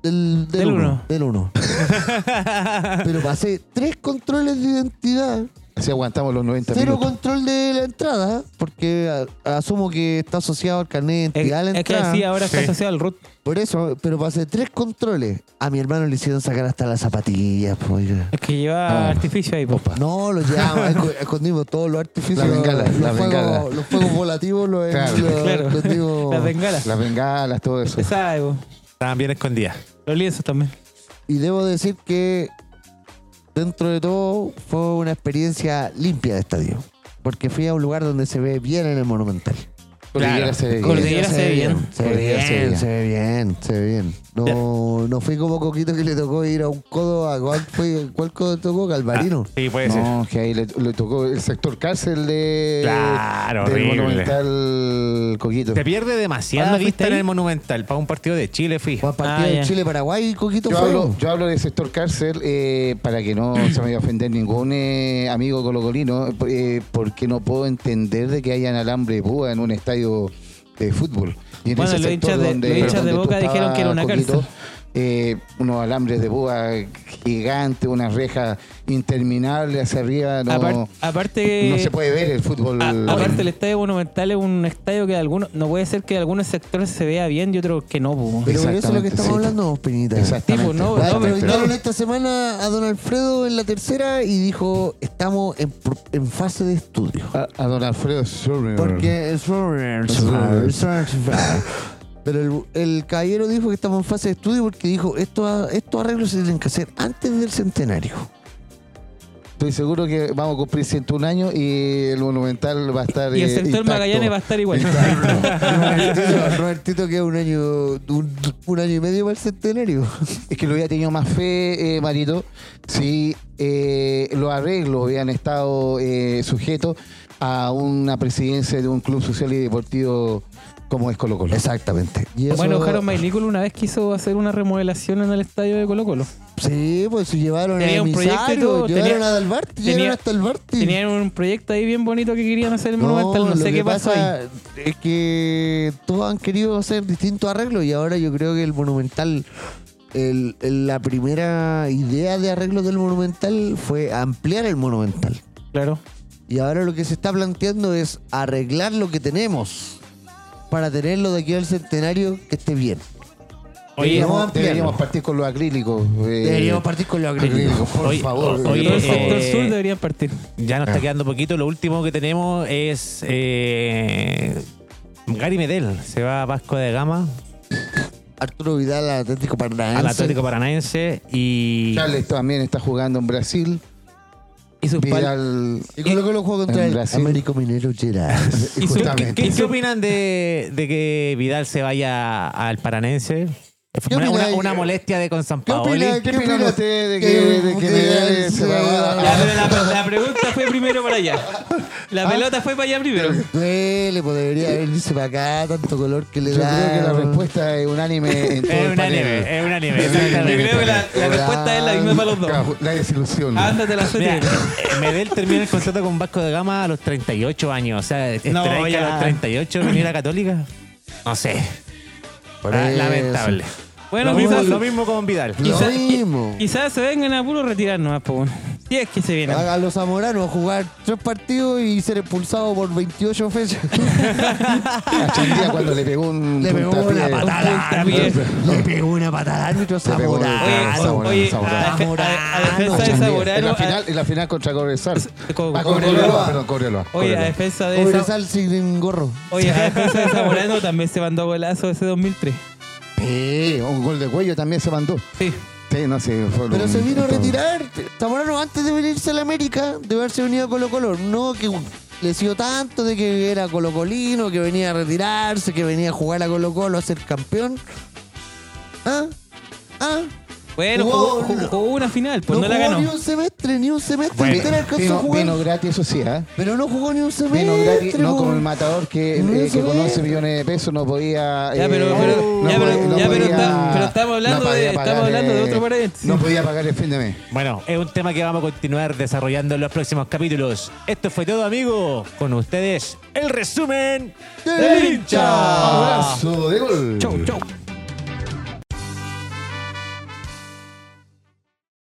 del, del, Del uno, uno. Del uno. Pero pasé tres controles de identidad, Así aguantamos los 90 cero minutos. control de la entrada, porque a- asumo que está asociado al carnet de Es, identidad a la es que entrada. sí, ahora está Sí. asociado al RUT. Por eso, pero pasé tres controles. A mi hermano le hicieron sacar hasta las zapatillas, pues. Es que lleva Ah. artificio ahí, popa. No, lo llevamos, esco- escondimos todos los artificios. La bengala, los, la bengala. fuegos, los fuegos volativos los, Claro. los Claro. escondimos. Las bengalas. Las bengalas, todo eso. Se sabe, po. Estaban bien escondidas. Los lienzos también. Y debo decir que dentro de todo fue una experiencia limpia de estadio. Porque fui a un lugar donde se ve bien en el Monumental. Cordillera Claro. se ve bien. Cordillera se ve bien. Se ve Cordillera se ve bien, bien. se ve bien, se ve bien. No, no fui como Coquito que le tocó ir a un codo. ¿A cuál, fue, cuál codo tocó? Galvarino. Ah, sí, puede ser. No, que ahí le, le tocó el sector cárcel de, Claro, del horrible. Monumental Coquito. Se pierde demasiada ¿Cuándo vista en el Monumental. Para un partido de Chile fui. Fue a partido Ah, de. Chile-Paraguay, Coquito Yo fue. hablo, yo hablo de sector cárcel eh, para que no se me vaya a ofender ningún eh, amigo colocolino, eh, porque no puedo entender de que hayan alambre de púa en un estadio de fútbol. Y en Bueno, ese los hinchas de- donde- los hinchas de Boca dijeron que era una cárcel. Eh, unos alambres de púa gigantes, una reja interminable hacia arriba. No, Apar- aparte. no se puede ver el fútbol. a- aparte, el estadio monumental es un estadio que algunos. No puede ser que algunos sectores se vea bien y otros que no, po. Pero eso es lo que estamos sí. hablando, Peñita. Exactamente. Sí, pues, no, no, pero- esta semana a don Alfredo en la tercera y dijo, estamos en, fase de estudio. a, a don Alfredo. Porque es pero el, el caballero dijo que estamos en fase de estudio porque dijo estos estos arreglos se tienen que hacer antes del centenario. Estoy seguro que vamos a cumplir 101 años y el Monumental va a estar. Y el eh, sector intacto. Magallanes va a estar igual. Robertito, Robertito queda un año un, un año y medio para el centenario. Es que lo hubiera tenido más fe, eh, Marito, si eh, los arreglos hubieran estado eh, sujetos a una presidencia de un club social y deportivo como es Colo Colo. Exactamente. Y eso- Bueno, Jaro Maynícolo una vez quiso hacer una remodelación en el estadio de Colo Colo. Sí, pues se llevaron Tenía a un proyecto y todo, llevaron tenía- a Dalbarti, tenía- llegaron hasta el Barti. Tenían un proyecto ahí bien bonito que querían hacer en el Monumental. No sé qué pasó pasa ahí. Es que todos han querido hacer distintos arreglos y ahora yo creo que el Monumental, el- el- la primera idea de arreglo del Monumental fue ampliar el Monumental. Claro. Y ahora lo que se está planteando es arreglar lo que tenemos para tenerlo de aquí al centenario que esté bien. Oye, Deberíamos Deberíamos, ampliarlo. deberíamos partir con los acrílicos. eh, Deberíamos partir con los acrílicos. acrílicos, por Oye, favor. oye, el eh, sector sur deberían partir. Ya nos está quedando poquito. Lo último que tenemos es eh, Gary Medel. Se va a Vasco de Gama, Arturo Vidal, Atlético Paranaense. al Atlético Paranaense. Y Charles también está jugando en Brasil. Pal- Vidal. Y Colo Colo juega contra el. Américo Minero su- justamente. ¿Qué, qué opinan de, de que Vidal se vaya al Paranense? ¿Qué Una, una- una molestia de con San ¿Qué Paoli. opina- ¿Qué ¿Qué opina opina usted de que, que- de que que- Medel se va a- pero la, la pregunta fue primero para allá. La pelota fue para allá primero. Duele, pues debería venirse para acá, tanto color que le Yo da. creo que la respuesta es unánime en todo Es el un panel. anime, es un anime. Yo creo que la, la respuesta es la misma para los dos. La desilusión. Ándate la eh, Medel termina el contrato con Vasco de Gama a los 38 años. O sea, No, ¿esperáis que a los 38 viniera católica? No sé. Por Ah, eso. Lamentable. Bueno, lo, mismo, quizás, lo mismo con Vidal. Lo quizás, mismo. quizás se vengan a puro retirar nomás, po, bueno. Es que se vienen. A, a los zamoranos a jugar tres partidos y ser expulsado por 28 fechas. A Chandía cuando le pegó un Le pegó una patada. Le pegó una patada al árbitro Zamorano. Oye, a, defe- a- a defensa de En Zamorano. la final, en la final contra Cobresal. Co- Ah, Cobreloa. Perdón, Cobreloa. Oye, a defensa de Pobre Za- Sal sin gorro. Oye, a defensa de Zamorano también se mandó golazo ese 2003. Sí, un gol de cuello también se mandó. Sí. Sí, no sé. fue Pero un- se vino a todo. retirar. Zamorano antes de venirse a la América, de haberse venido a Colo Colo. No que le sido tanto de que era colocolino, que venía a retirarse, que venía a jugar a Colo Colo a ser campeón. ¿Ah? ¿Ah? Bueno, Jugó- jugó, jugó- jugó una final, pues no, la jugó ganó. ni un semestre, ni un semestre Bueno, entero alcanzó a Vino, jugar. vino gratis, eso sí, ¿eh? Pero no jugó ni un semestre. Vino gratis, no como el matador que, No eh, que con es. 11 millones de pesos no podía. Ya, eh, pero, pero, no ya, pero, podía- no ya, pero, podía- está- pero estamos hablando, no podía de, estamos pagar, hablando de eh, otro paréntesis. No podía pagar el fin de mes. Bueno, es un tema que vamos a continuar desarrollando en los próximos capítulos. Esto fue todo, amigo. Con ustedes, el resumen del hincha. Abrazo de gol. Chau, chau.